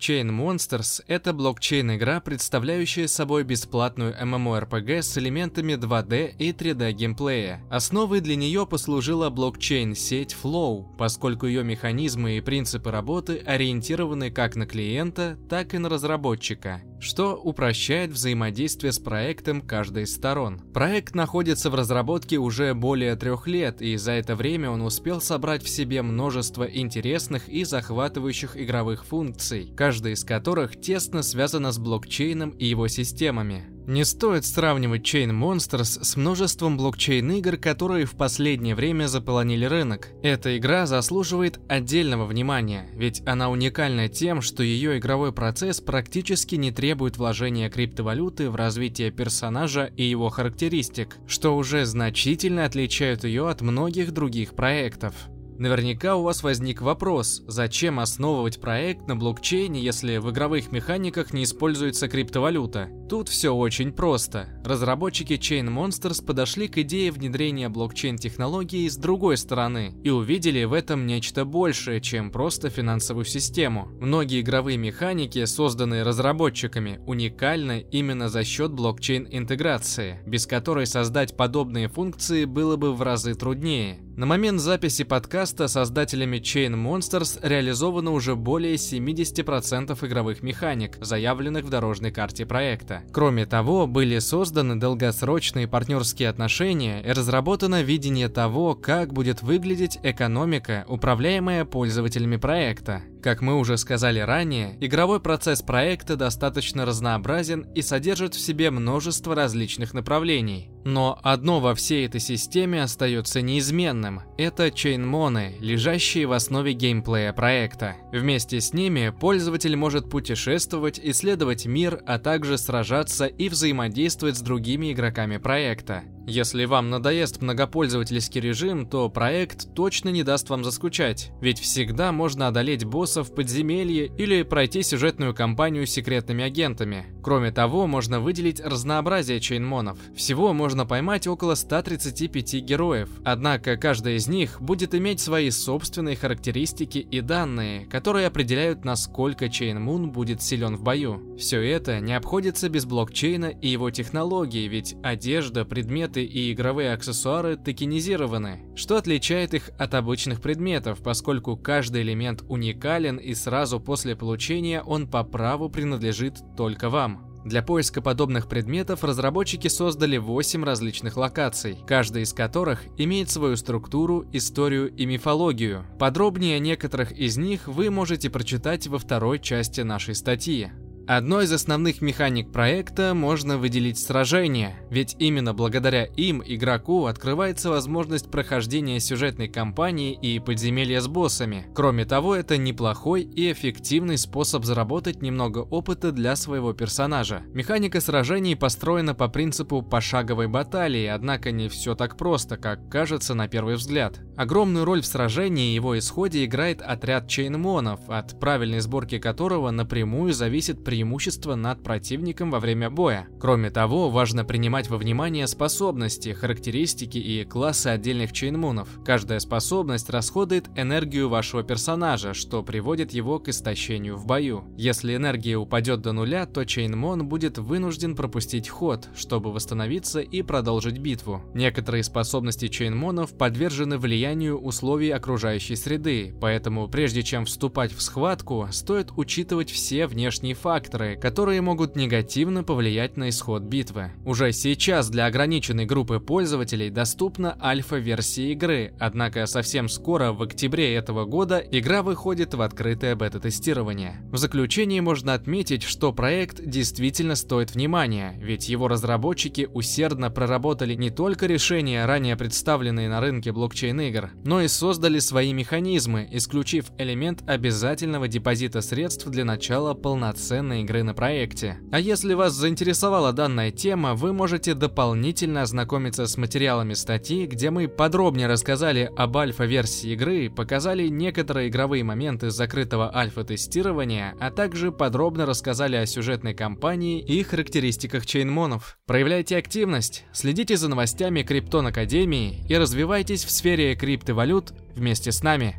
Chain Monsters — это блокчейн-игра, представляющая собой бесплатную MMORPG с элементами 2D и 3D геймплея. Основой для нее послужила блокчейн-сеть Flow, поскольку ее механизмы и принципы работы ориентированы как на клиента, так и на разработчика что упрощает взаимодействие с проектом каждой из сторон. Проект находится в разработке уже более трех лет, и за это время он успел собрать в себе множество интересных и захватывающих игровых функций, каждая из которых тесно связана с блокчейном и его системами. Не стоит сравнивать Chain Monsters с множеством блокчейн-игр, которые в последнее время заполонили рынок. Эта игра заслуживает отдельного внимания, ведь она уникальна тем, что ее игровой процесс практически не требует вложения криптовалюты в развитие персонажа и его характеристик, что уже значительно отличает ее от многих других проектов. Наверняка у вас возник вопрос, зачем основывать проект на блокчейне, если в игровых механиках не используется криптовалюта? Тут все очень просто. Разработчики Chain Monsters подошли к идее внедрения блокчейн-технологии с другой стороны и увидели в этом нечто большее, чем просто финансовую систему. Многие игровые механики, созданные разработчиками, уникальны именно за счет блокчейн-интеграции, без которой создать подобные функции было бы в разы труднее. На момент записи подкаста создателями Chain Monsters реализовано уже более 70% игровых механик, заявленных в дорожной карте проекта. Кроме того, были созданы долгосрочные партнерские отношения и разработано видение того, как будет выглядеть экономика, управляемая пользователями проекта. Как мы уже сказали ранее, игровой процесс проекта достаточно разнообразен и содержит в себе множество различных направлений. Но одно во всей этой системе остается неизменным – это чейнмоны, лежащие в основе геймплея проекта. Вместе с ними пользователь может путешествовать, исследовать мир, а также сражаться и взаимодействовать с другими игроками проекта. Если вам надоест многопользовательский режим, то проект точно не даст вам заскучать, ведь всегда можно одолеть боссов в подземелье или пройти сюжетную кампанию с секретными агентами. Кроме того, можно выделить разнообразие чейнмонов. Всего можно поймать около 135 героев, однако каждый из них будет иметь свои собственные характеристики и данные, которые определяют, насколько чейнмун будет силен в бою. Все это не обходится без блокчейна и его технологий, ведь одежда, предметы предметы и игровые аксессуары токенизированы, что отличает их от обычных предметов, поскольку каждый элемент уникален и сразу после получения он по праву принадлежит только вам. Для поиска подобных предметов разработчики создали 8 различных локаций, каждая из которых имеет свою структуру, историю и мифологию. Подробнее о некоторых из них вы можете прочитать во второй части нашей статьи. Одной из основных механик проекта можно выделить сражения, ведь именно благодаря им игроку открывается возможность прохождения сюжетной кампании и подземелья с боссами. Кроме того, это неплохой и эффективный способ заработать немного опыта для своего персонажа. Механика сражений построена по принципу пошаговой баталии, однако не все так просто, как кажется на первый взгляд. Огромную роль в сражении и его исходе играет отряд чейнмонов, от правильной сборки которого напрямую зависит прием преимущество над противником во время боя. Кроме того, важно принимать во внимание способности, характеристики и классы отдельных чейнмунов. Каждая способность расходует энергию вашего персонажа, что приводит его к истощению в бою. Если энергия упадет до нуля, то чейнмон будет вынужден пропустить ход, чтобы восстановиться и продолжить битву. Некоторые способности чейнмонов подвержены влиянию условий окружающей среды, поэтому прежде чем вступать в схватку, стоит учитывать все внешние факторы, которые могут негативно повлиять на исход битвы. Уже сейчас для ограниченной группы пользователей доступна альфа-версия игры, однако совсем скоро, в октябре этого года, игра выходит в открытое бета-тестирование. В заключении можно отметить, что проект действительно стоит внимания, ведь его разработчики усердно проработали не только решения, ранее представленные на рынке блокчейн-игр, но и создали свои механизмы, исключив элемент обязательного депозита средств для начала полноценной игры на проекте. А если вас заинтересовала данная тема, вы можете дополнительно ознакомиться с материалами статьи, где мы подробнее рассказали об альфа-версии игры, показали некоторые игровые моменты закрытого альфа-тестирования, а также подробно рассказали о сюжетной кампании и характеристиках чейнмонов. Проявляйте активность, следите за новостями Криптон Академии и развивайтесь в сфере криптовалют вместе с нами.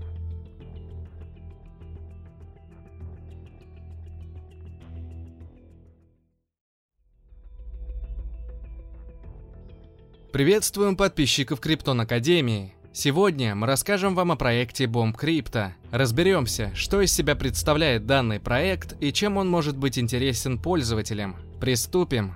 Приветствуем подписчиков Криптон Академии. Сегодня мы расскажем вам о проекте Bomb Crypto. Разберемся, что из себя представляет данный проект и чем он может быть интересен пользователям. Приступим.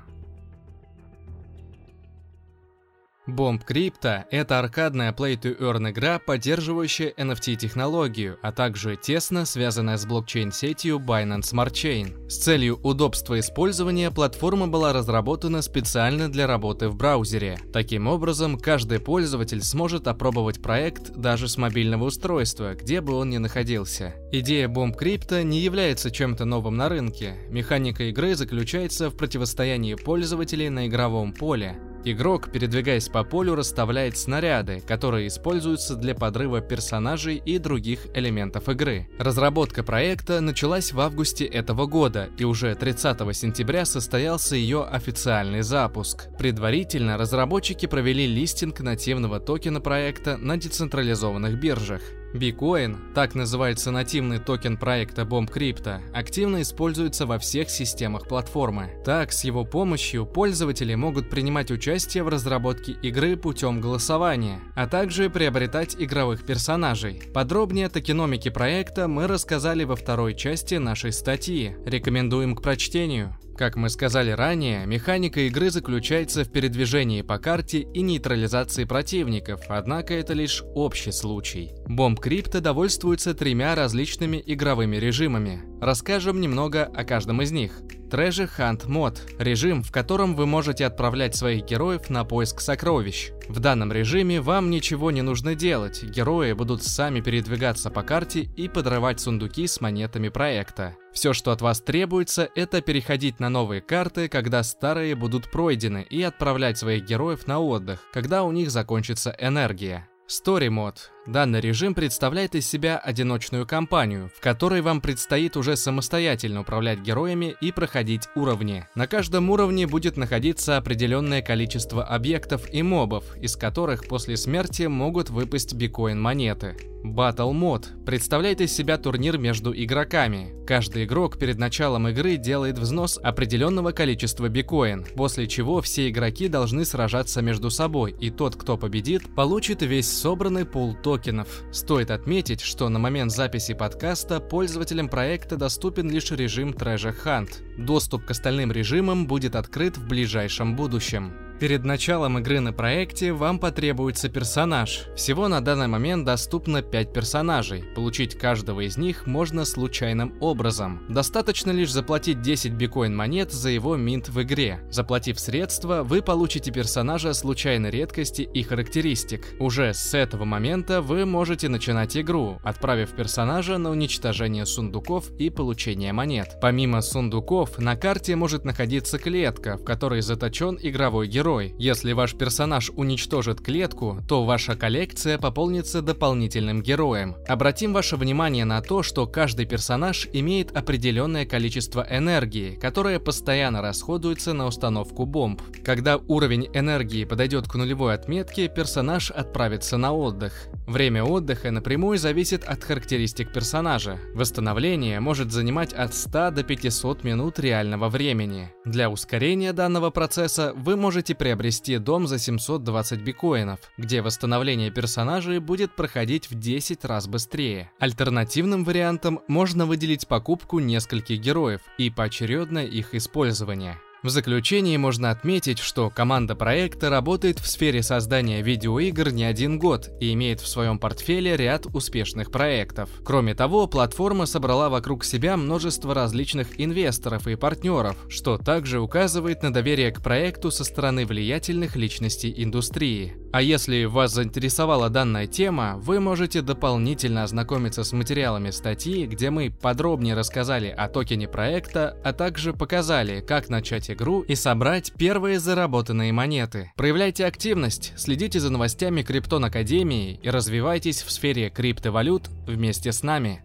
Bomb Crypto – это аркадная play-to-earn игра, поддерживающая NFT-технологию, а также тесно связанная с блокчейн-сетью Binance Smart Chain. С целью удобства использования платформа была разработана специально для работы в браузере. Таким образом, каждый пользователь сможет опробовать проект даже с мобильного устройства, где бы он ни находился. Идея Bomb Crypto не является чем-то новым на рынке. Механика игры заключается в противостоянии пользователей на игровом поле. Игрок, передвигаясь по полю, расставляет снаряды, которые используются для подрыва персонажей и других элементов игры. Разработка проекта началась в августе этого года, и уже 30 сентября состоялся ее официальный запуск. Предварительно разработчики провели листинг нативного токена проекта на децентрализованных биржах. Bitcoin, так называется нативный токен проекта Bomb Crypto, активно используется во всех системах платформы. Так, с его помощью пользователи могут принимать участие в разработке игры путем голосования, а также приобретать игровых персонажей. Подробнее о токеномике проекта мы рассказали во второй части нашей статьи. Рекомендуем к прочтению. Как мы сказали ранее, механика игры заключается в передвижении по карте и нейтрализации противников, однако это лишь общий случай. Бомб Крипто довольствуется тремя различными игровыми режимами. Расскажем немного о каждом из них. Treasure Hunt мод – режим, в котором вы можете отправлять своих героев на поиск сокровищ. В данном режиме вам ничего не нужно делать, герои будут сами передвигаться по карте и подрывать сундуки с монетами проекта. Все, что от вас требуется, это переходить на новые карты, когда старые будут пройдены, и отправлять своих героев на отдых, когда у них закончится энергия. Story мод Данный режим представляет из себя одиночную кампанию, в которой вам предстоит уже самостоятельно управлять героями и проходить уровни. На каждом уровне будет находиться определенное количество объектов и мобов, из которых после смерти могут выпасть бикоин-монеты. Battle мод представляет из себя турнир между игроками. Каждый игрок перед началом игры делает взнос определенного количества бикоин, после чего все игроки должны сражаться между собой, и тот, кто победит, получит весь собранный пул токенов токенов. Стоит отметить, что на момент записи подкаста пользователям проекта доступен лишь режим Treasure Hunt. Доступ к остальным режимам будет открыт в ближайшем будущем. Перед началом игры на проекте вам потребуется персонаж. Всего на данный момент доступно 5 персонажей. Получить каждого из них можно случайным образом. Достаточно лишь заплатить 10 биткоин монет за его минт в игре. Заплатив средства, вы получите персонажа случайной редкости и характеристик. Уже с этого момента вы можете начинать игру, отправив персонажа на уничтожение сундуков и получение монет. Помимо сундуков, на карте может находиться клетка, в которой заточен игровой герой герой. Если ваш персонаж уничтожит клетку, то ваша коллекция пополнится дополнительным героем. Обратим ваше внимание на то, что каждый персонаж имеет определенное количество энергии, которое постоянно расходуется на установку бомб. Когда уровень энергии подойдет к нулевой отметке, персонаж отправится на отдых. Время отдыха напрямую зависит от характеристик персонажа. Восстановление может занимать от 100 до 500 минут реального времени. Для ускорения данного процесса вы можете приобрести дом за 720 бикоинов, где восстановление персонажей будет проходить в 10 раз быстрее. Альтернативным вариантом можно выделить покупку нескольких героев и поочередное их использование. В заключении можно отметить, что команда проекта работает в сфере создания видеоигр не один год и имеет в своем портфеле ряд успешных проектов. Кроме того, платформа собрала вокруг себя множество различных инвесторов и партнеров, что также указывает на доверие к проекту со стороны влиятельных личностей индустрии. А если вас заинтересовала данная тема, вы можете дополнительно ознакомиться с материалами статьи, где мы подробнее рассказали о токене проекта, а также показали, как начать игру и собрать первые заработанные монеты. Проявляйте активность, следите за новостями Криптон Академии и развивайтесь в сфере криптовалют вместе с нами.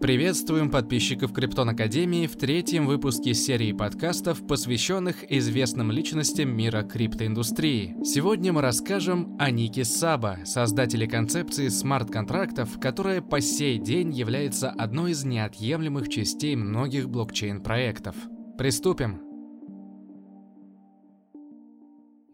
Приветствуем подписчиков Криптон Академии в третьем выпуске серии подкастов, посвященных известным личностям мира криптоиндустрии. Сегодня мы расскажем о Нике Саба, создателе концепции смарт-контрактов, которая по сей день является одной из неотъемлемых частей многих блокчейн-проектов. Приступим!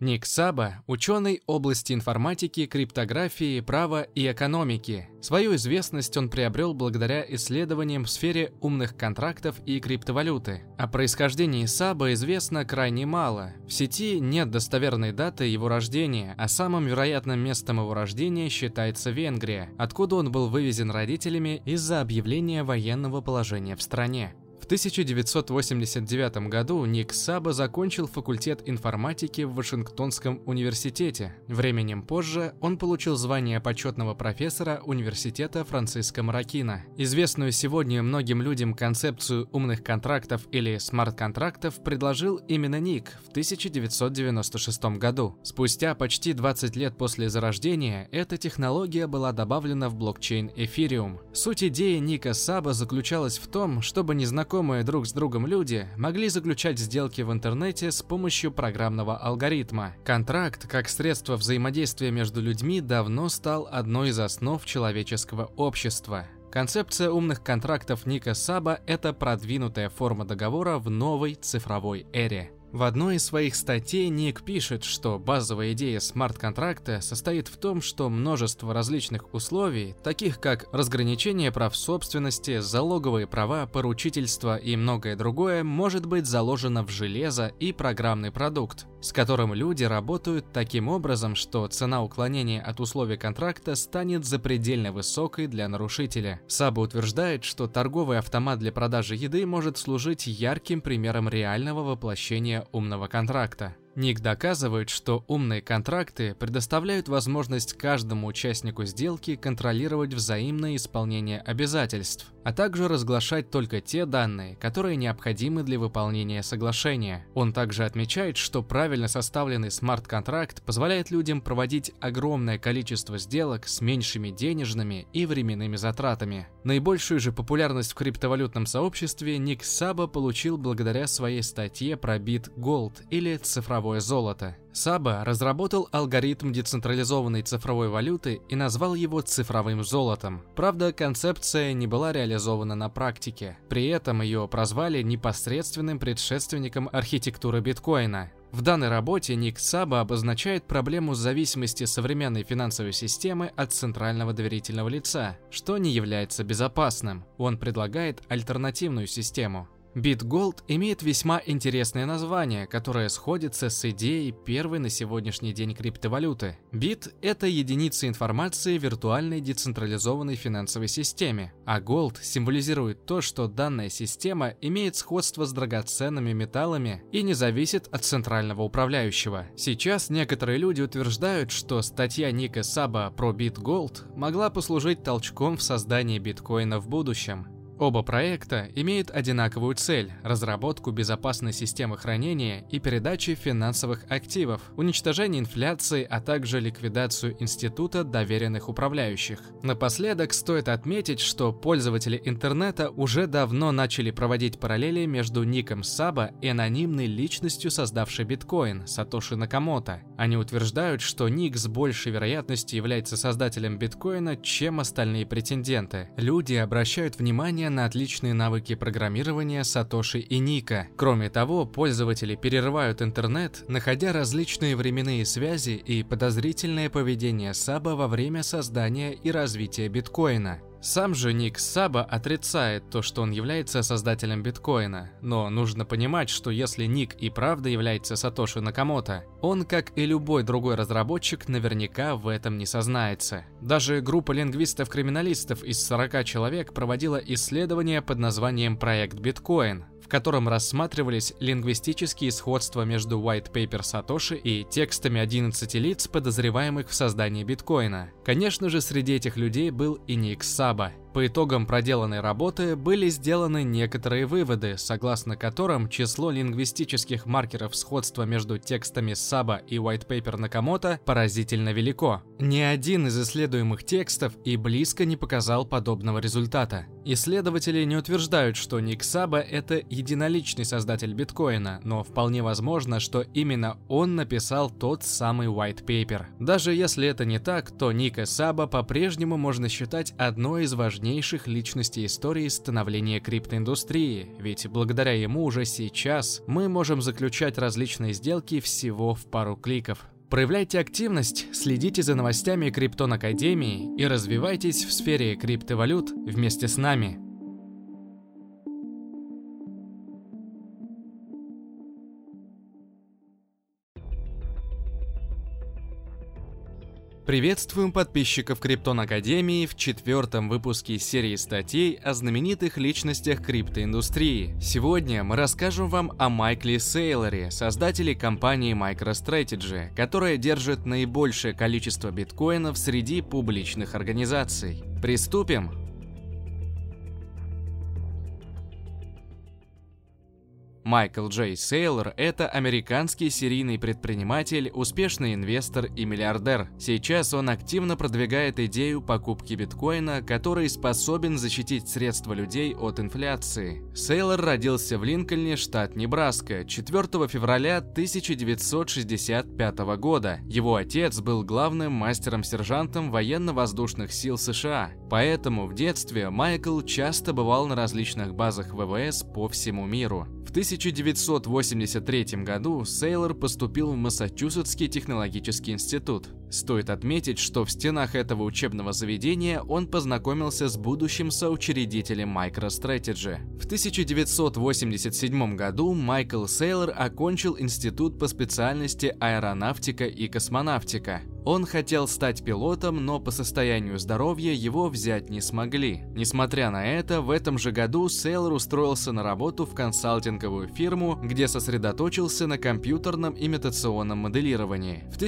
Ник Саба – ученый области информатики, криптографии, права и экономики. Свою известность он приобрел благодаря исследованиям в сфере умных контрактов и криптовалюты. О происхождении Саба известно крайне мало. В сети нет достоверной даты его рождения, а самым вероятным местом его рождения считается Венгрия, откуда он был вывезен родителями из-за объявления военного положения в стране. В 1989 году Ник Саба закончил факультет информатики в Вашингтонском университете. Временем позже он получил звание почетного профессора университета Франциска Маракина. Известную сегодня многим людям концепцию умных контрактов или смарт-контрактов предложил именно Ник в 1996 году. Спустя почти 20 лет после зарождения эта технология была добавлена в блокчейн Ethereum. Суть идеи Ника Саба заключалась в том, чтобы незнакомые незнакомые друг с другом люди могли заключать сделки в интернете с помощью программного алгоритма. Контракт, как средство взаимодействия между людьми, давно стал одной из основ человеческого общества. Концепция умных контрактов Ника Саба – это продвинутая форма договора в новой цифровой эре. В одной из своих статей Ник пишет, что базовая идея смарт-контракта состоит в том, что множество различных условий, таких как разграничение прав собственности, залоговые права, поручительство и многое другое, может быть заложено в железо и программный продукт, с которым люди работают таким образом, что цена уклонения от условий контракта станет запредельно высокой для нарушителя. Саба утверждает, что торговый автомат для продажи еды может служить ярким примером реального воплощения умного контракта. Ник доказывает, что умные контракты предоставляют возможность каждому участнику сделки контролировать взаимное исполнение обязательств, а также разглашать только те данные, которые необходимы для выполнения соглашения. Он также отмечает, что правильно составленный смарт-контракт позволяет людям проводить огромное количество сделок с меньшими денежными и временными затратами. Наибольшую же популярность в криптовалютном сообществе Ник Саба получил благодаря своей статье про бит Gold или цифровое золото. Саба разработал алгоритм децентрализованной цифровой валюты и назвал его цифровым золотом. Правда, концепция не была реализована на практике. При этом ее прозвали непосредственным предшественником архитектуры биткоина. В данной работе Ник Саба обозначает проблему зависимости современной финансовой системы от центрального доверительного лица, что не является безопасным. Он предлагает альтернативную систему. BitGold имеет весьма интересное название, которое сходится с идеей первой на сегодняшний день криптовалюты. Бит – это единица информации в виртуальной децентрализованной финансовой системе, а Gold символизирует то, что данная система имеет сходство с драгоценными металлами и не зависит от центрального управляющего. Сейчас некоторые люди утверждают, что статья Ника Саба про BitGold могла послужить толчком в создании биткоина в будущем. Оба проекта имеют одинаковую цель – разработку безопасной системы хранения и передачи финансовых активов, уничтожение инфляции, а также ликвидацию института доверенных управляющих. Напоследок стоит отметить, что пользователи интернета уже давно начали проводить параллели между ником Саба и анонимной личностью, создавшей биткоин – Сатоши Накамото. Они утверждают, что ник с большей вероятностью является создателем биткоина, чем остальные претенденты. Люди обращают внимание внимание на отличные навыки программирования Сатоши и Ника. Кроме того, пользователи перерывают интернет, находя различные временные связи и подозрительное поведение Саба во время создания и развития биткоина. Сам же Ник Саба отрицает то, что он является создателем биткоина, но нужно понимать, что если Ник и правда является Сатоши Накамото, он, как и любой другой разработчик, наверняка в этом не сознается. Даже группа лингвистов-криминалистов из 40 человек проводила исследование под названием «Проект Биткоин», в котором рассматривались лингвистические сходства между white paper Сатоши и текстами 11 лиц, подозреваемых в создании биткоина. Конечно же, среди этих людей был и Ник Саба – по итогам проделанной работы были сделаны некоторые выводы, согласно которым число лингвистических маркеров сходства между текстами Саба и White Paper Накамото поразительно велико. Ни один из исследуемых текстов и близко не показал подобного результата. Исследователи не утверждают, что Ник Саба – это единоличный создатель биткоина, но вполне возможно, что именно он написал тот самый White Paper. Даже если это не так, то Ника Саба по-прежнему можно считать одной из важнейших важнейших личностей истории становления криптоиндустрии, ведь благодаря ему уже сейчас мы можем заключать различные сделки всего в пару кликов. Проявляйте активность, следите за новостями Криптон Академии и развивайтесь в сфере криптовалют вместе с нами. Приветствуем подписчиков Криптон Академии в четвертом выпуске серии статей о знаменитых личностях криптоиндустрии. Сегодня мы расскажем вам о Майкле Сейлоре, создателе компании MicroStrategy, которая держит наибольшее количество биткоинов среди публичных организаций. Приступим! Майкл Джей Сейлор – это американский серийный предприниматель, успешный инвестор и миллиардер. Сейчас он активно продвигает идею покупки биткоина, который способен защитить средства людей от инфляции. Сейлор родился в Линкольне, штат Небраска, 4 февраля 1965 года. Его отец был главным мастером-сержантом военно-воздушных сил США. Поэтому в детстве Майкл часто бывал на различных базах ВВС по всему миру. В 1983 году Сейлор поступил в Массачусетский технологический институт. Стоит отметить, что в стенах этого учебного заведения он познакомился с будущим соучредителем MicroStrategy. В 1987 году Майкл Сейлор окончил институт по специальности аэронавтика и космонавтика. Он хотел стать пилотом, но по состоянию здоровья его взять не смогли. Несмотря на это, в этом же году Сейлор устроился на работу в консалтинговую фирму, где сосредоточился на компьютерном имитационном моделировании. В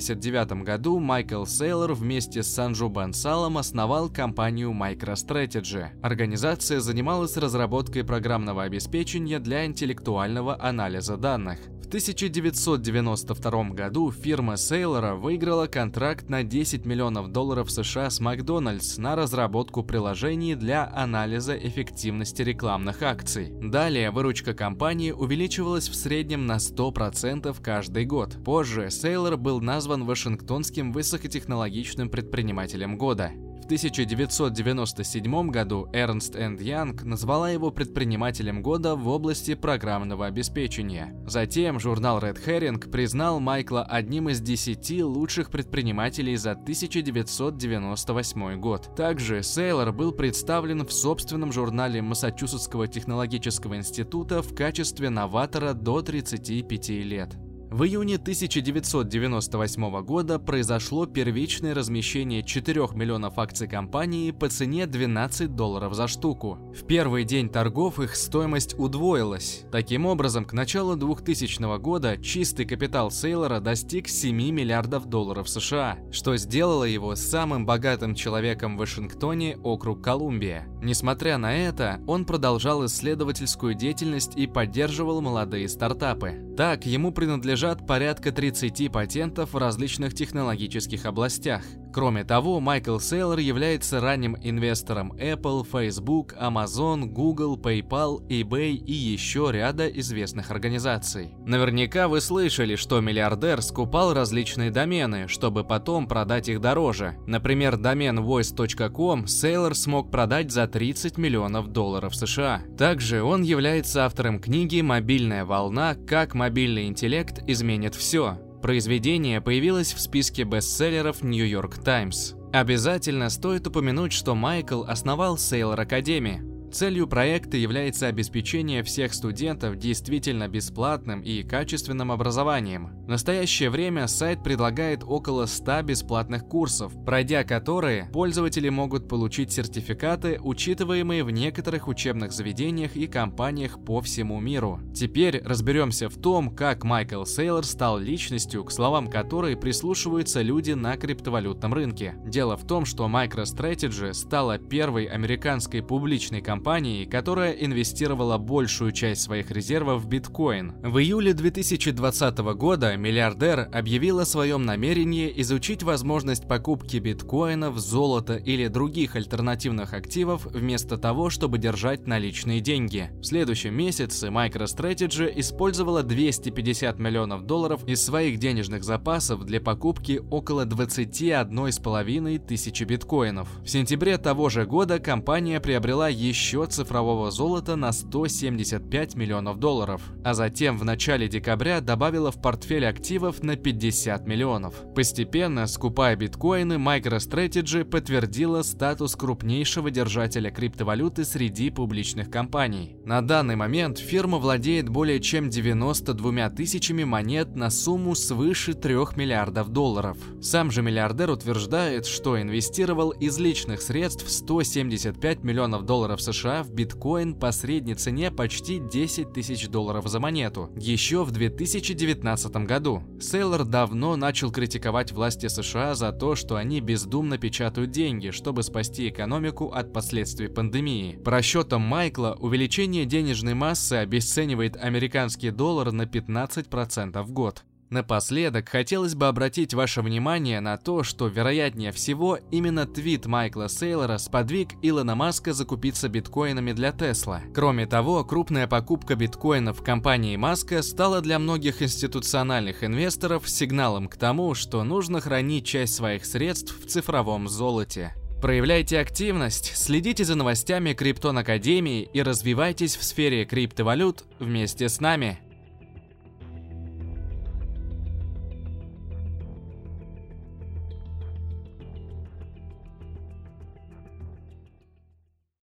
1989 году Майкл Сейлор вместе с Санджу Бансалом основал компанию MicroStrategy. Организация занималась разработкой программного обеспечения для интеллектуального анализа данных. 1992 году фирма Сейлора выиграла контракт на 10 миллионов долларов США с Макдональдс на разработку приложений для анализа эффективности рекламных акций. Далее выручка компании увеличивалась в среднем на 100% каждый год. Позже Сейлор был назван Вашингтонским высокотехнологичным предпринимателем года. 1997 году Ernst Young назвала его предпринимателем года в области программного обеспечения. Затем журнал Red Herring признал Майкла одним из 10 лучших предпринимателей за 1998 год. Также Сейлор был представлен в собственном журнале Массачусетского технологического института в качестве новатора до 35 лет. В июне 1998 года произошло первичное размещение 4 миллионов акций компании по цене 12 долларов за штуку. В первый день торгов их стоимость удвоилась. Таким образом, к началу 2000 года чистый капитал Сейлора достиг 7 миллиардов долларов США, что сделало его самым богатым человеком в Вашингтоне, округ Колумбия. Несмотря на это, он продолжал исследовательскую деятельность и поддерживал молодые стартапы. Так, ему принадлежат порядка 30 патентов в различных технологических областях. Кроме того, Майкл Сейлор является ранним инвестором Apple, Facebook, Amazon, Google, PayPal, eBay и еще ряда известных организаций. Наверняка вы слышали, что миллиардер скупал различные домены, чтобы потом продать их дороже. Например, домен voice.com Сейлор смог продать за 30 миллионов долларов США. Также он является автором книги «Мобильная волна. Как мобильный интеллект изменит все», Произведение появилось в списке бестселлеров New York Times. Обязательно стоит упомянуть, что Майкл основал Sailor Academy, Целью проекта является обеспечение всех студентов действительно бесплатным и качественным образованием. В настоящее время сайт предлагает около 100 бесплатных курсов, пройдя которые пользователи могут получить сертификаты, учитываемые в некоторых учебных заведениях и компаниях по всему миру. Теперь разберемся в том, как Майкл Сейлор стал личностью, к словам которой прислушиваются люди на криптовалютном рынке. Дело в том, что MicroStrategy стала первой американской публичной компанией, компанией, которая инвестировала большую часть своих резервов в биткоин. В июле 2020 года миллиардер объявил о своем намерении изучить возможность покупки биткоинов, золота или других альтернативных активов вместо того, чтобы держать наличные деньги. В следующем месяце MicroStrategy использовала 250 миллионов долларов из своих денежных запасов для покупки около 21,5 тысячи биткоинов. В сентябре того же года компания приобрела еще счет цифрового золота на 175 миллионов долларов, а затем в начале декабря добавила в портфель активов на 50 миллионов. Постепенно, скупая биткоины, MicroStrategy подтвердила статус крупнейшего держателя криптовалюты среди публичных компаний. На данный момент фирма владеет более чем 92 тысячами монет на сумму свыше 3 миллиардов долларов. Сам же миллиардер утверждает, что инвестировал из личных средств 175 миллионов долларов США США в биткоин по средней цене почти 10 тысяч долларов за монету, еще в 2019 году. Сейлор давно начал критиковать власти США за то, что они бездумно печатают деньги, чтобы спасти экономику от последствий пандемии. По расчетам Майкла, увеличение денежной массы обесценивает американский доллар на 15% в год. Напоследок, хотелось бы обратить ваше внимание на то, что, вероятнее всего, именно твит Майкла Сейлора сподвиг Илона Маска закупиться биткоинами для Тесла. Кроме того, крупная покупка биткоинов компании Маска стала для многих институциональных инвесторов сигналом к тому, что нужно хранить часть своих средств в цифровом золоте. Проявляйте активность, следите за новостями Криптон Академии и развивайтесь в сфере криптовалют вместе с нами.